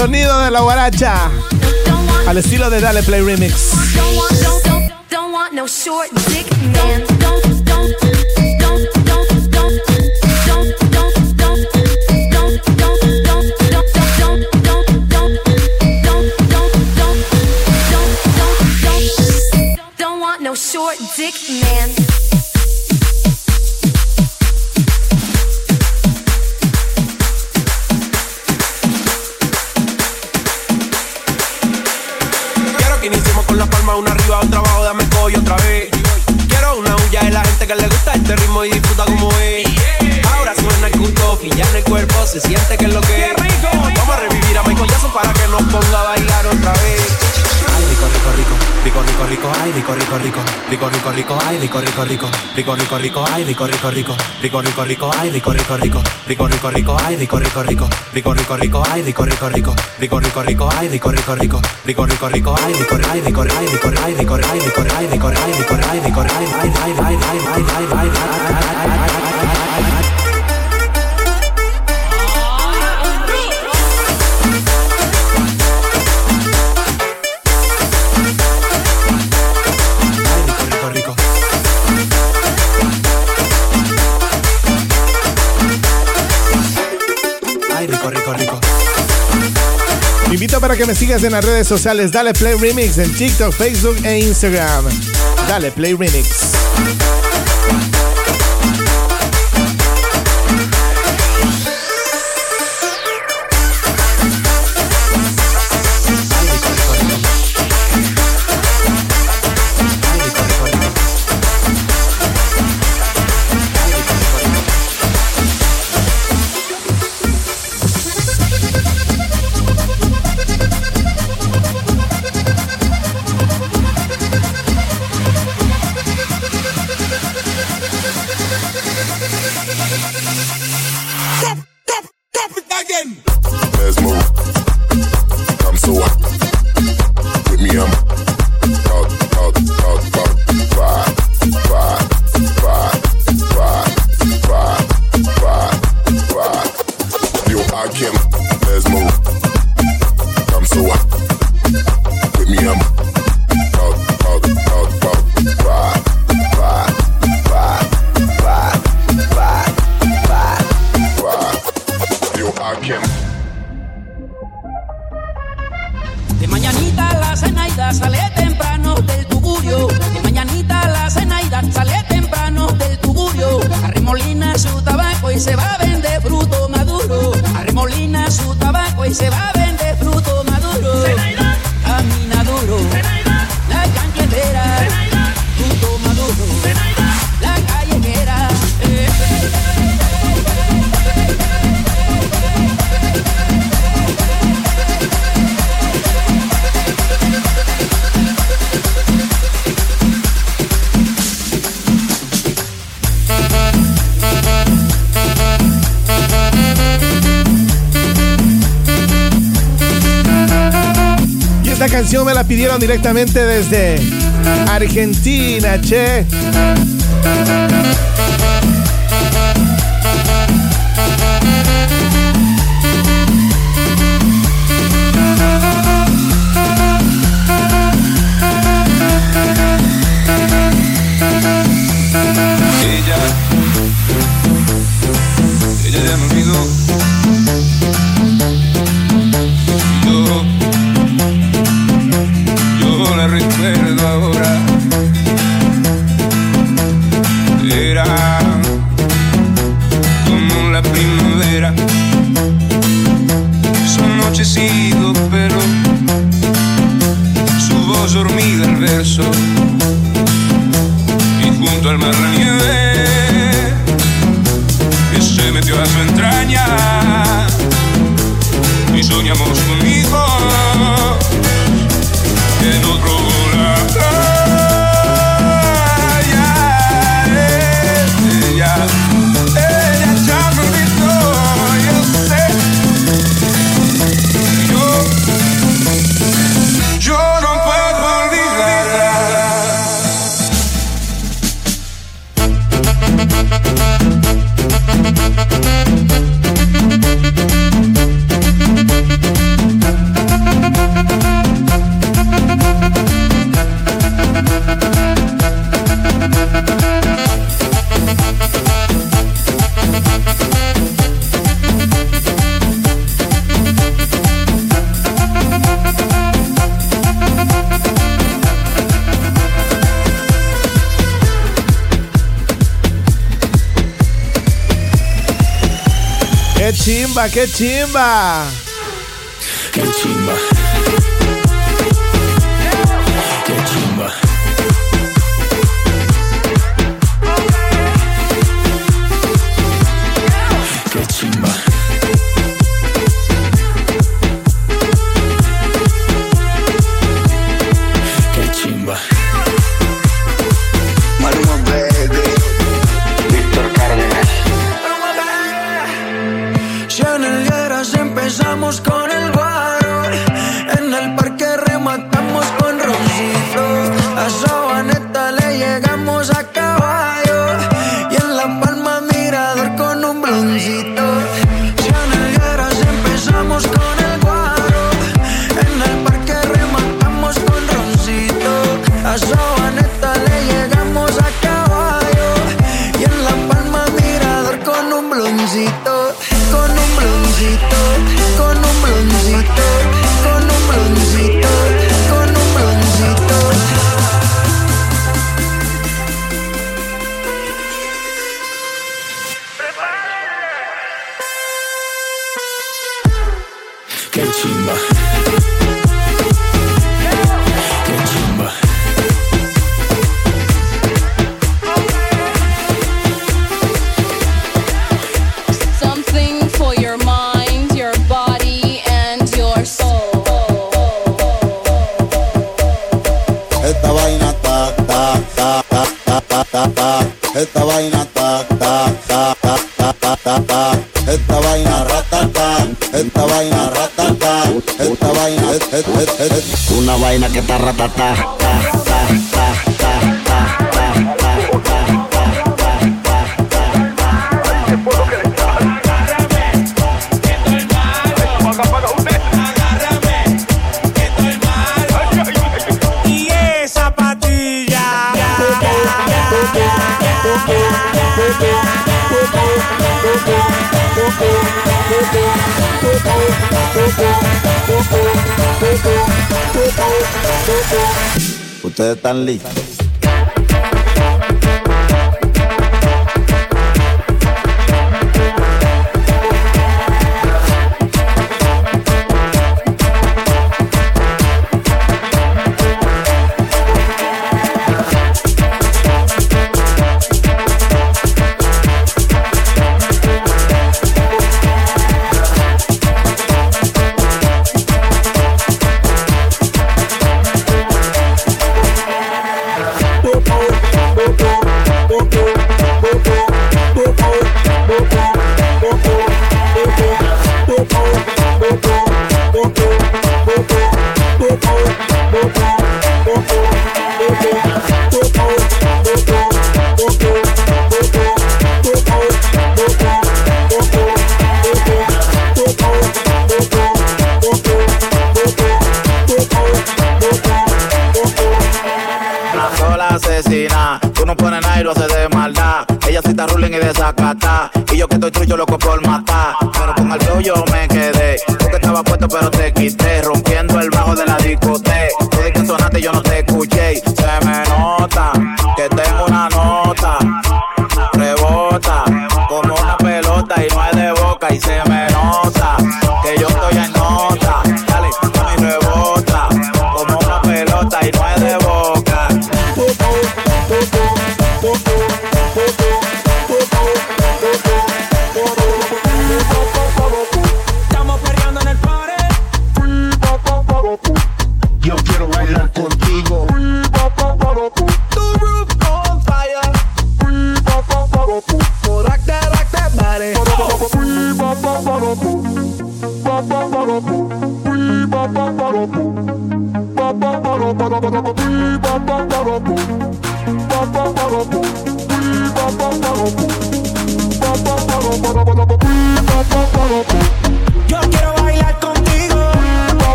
Sonido de la guaracha. Al estilo de Dale Play Remix. Ay, rico, rico, rico, rico, rico, rico, ay, rico, rico, rico, rico, rico, rico, ay, rico, rico, rico, rico, rico, rico, ay, rico, rico, rico, rico, rico, rico, ay, rico, rico, rico, rico, rico, rico, ay, rico, rico, rico, rico, rico, rico, ay, rico, rico, rico, rico, rico, rico, ay, rico, ay, rico, ay, rico, ay, rico, ay, rico, ay, rico, ay, rico, ay, rico, ay, ay, ay, ay, ay, ay, ay, ay, ay, Ay, rico, rico, rico. Te invito para que me sigas en las redes sociales. Dale Play Remix en TikTok, Facebook e Instagram. Dale Play Remix. directamente desde Argentina, che. Timba, que timba! Que timba!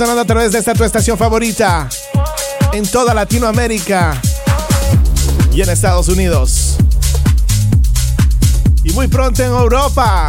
A través de esta tu estación favorita en toda Latinoamérica y en Estados Unidos. Y muy pronto en Europa.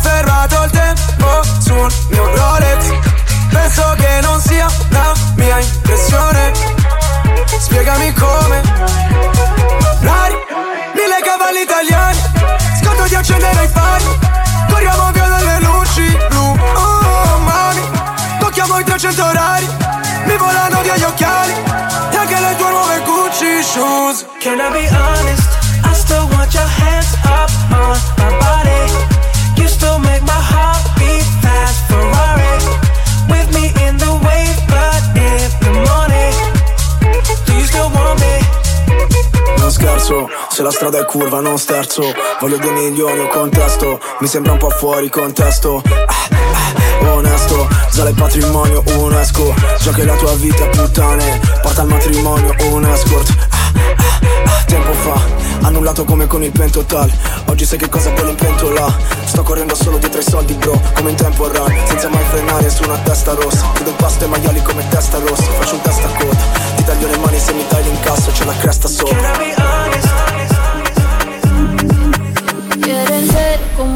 Fermato il tempo sul mio Rolex. Penso che non sia la mia impressione. Spiegami come. Rari, mille cavalli italiani. Scotto di accendere i fari. Corriamo via dalle luci blu. Oh, mami. Tocchiamo i 300 orari. Mi volano via gli occhiali. E anche le tue nuove Gucci shoes. Can I be honest? I still want your hands up on my body. Scherzo, se la strada è curva non sterzo. Voglio due milioni o contesto. Mi sembra un po' fuori contesto. Ah, ah, Onesto, sale il patrimonio UNESCO. So che la tua vita è puttane. Porta al matrimonio un escort. Ah, ah, ah, Tempo fa, annullato come con il pentotal. Oggi sai che cosa vuole in pentola Sto correndo solo dietro i soldi bro Come in tempo run, senza mai frenare su una testa rossa. Vedo pasta e maiali come testa rossa. Faccio un testa coda Ti taglio le mani se mi dai l'incasso C'è la cresta sopra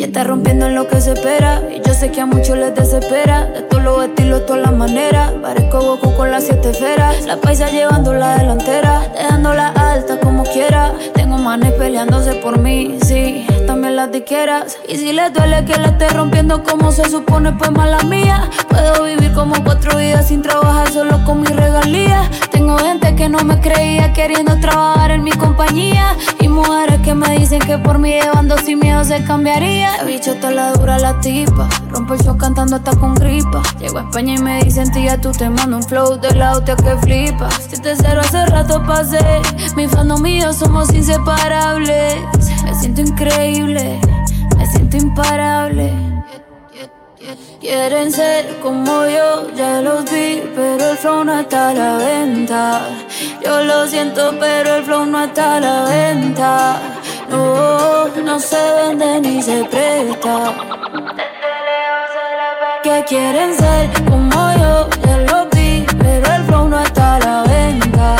La gente está rompiendo en lo que se espera. Y yo sé que a muchos les desespera. De todos los estilos, todas las maneras. Parezco Goku con las siete esferas. La paisa llevando la delantera. Dejándola alta como quiera. Tengo manes peleándose por mí, sí. también las diqueras. Y si le duele que la esté rompiendo como se supone, pues mala mía. Puedo vivir como cuatro días sin trabajar solo con mis regalías. Tengo gente que no me creía queriendo trabajar en mi compañía. Y mujeres que me dicen que por mí llevando sin miedo se cambiaría. Bicho está la dura la tipa. Rompo el show cantando hasta con gripa. Llego a España y me dicen, tía, tú te mando un flow de la hostia que flipa. Si te cero hace rato pasé. Mi fandom y yo somos inseparables. Me siento increíble. Me siento imparable. Quieren ser como yo, ya los vi, pero el flow no está a la venta. Yo lo siento, pero el flow no está a la venta. No, no se vende ni se presta. Que quieren ser como yo, ya los vi, pero el flow no está a la venta.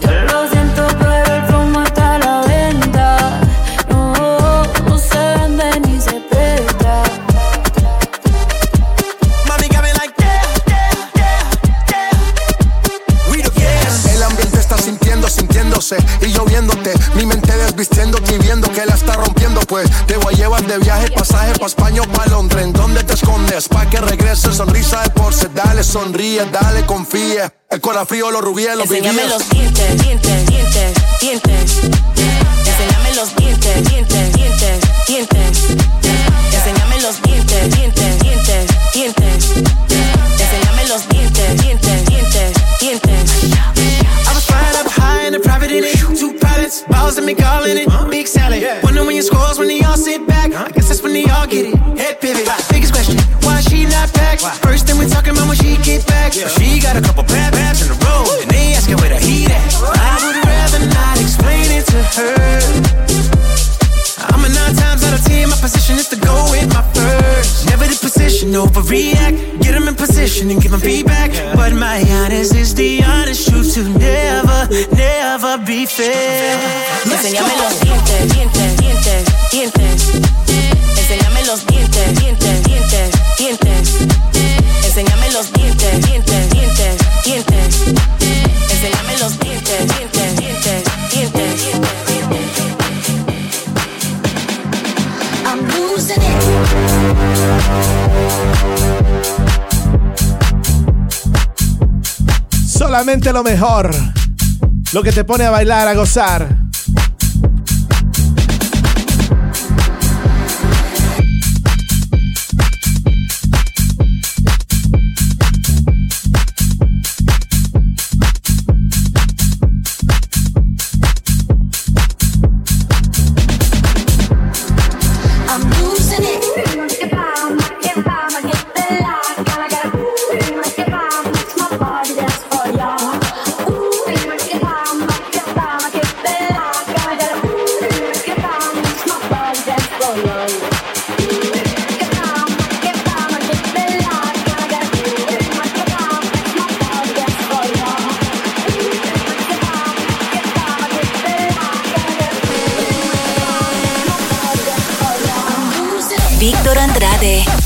Yo lo siento, pero el flow no está a la venta. No, no se vende ni se presta. Mami got me like We the best. El ambiente está sintiendo, sintiéndose y lloviéndote. Desvistiéndote y viendo que la está rompiendo. Pues te voy a llevar de viaje, pasaje pa' España o pa' Londres. ¿En dónde te escondes? Pa' que regreses, sonrisa de porce. Dale, sonríe, dale, confía. El corazón frío, los rubíes, los Enséñame vivíes. los dientes, dientes, dientes, dientes. Enséñame los dientes, dientes, dientes, dientes. Enséñame los dientes, dientes. Balls and me calling it. Big salad. Wonder when your scores when they all sit back. I guess that's when they all get it. Head pivot. Biggest question, why she not back? First thing we talking about when she get back. She got a couple bad babs in a row. And they asking where the heat at. I would rather not explain it to her. I'm a nine times out of ten. My position is position, overreact. Get them in position and give them feedback. But my honest is the honest truth to never, never be fair. Los dientes, dientes, dientes, dientes. Los dientes, dientes, dientes, dientes. Los dientes, dientes, dientes, dientes. Solamente lo mejor. Lo que te pone a bailar, a gozar. Víctor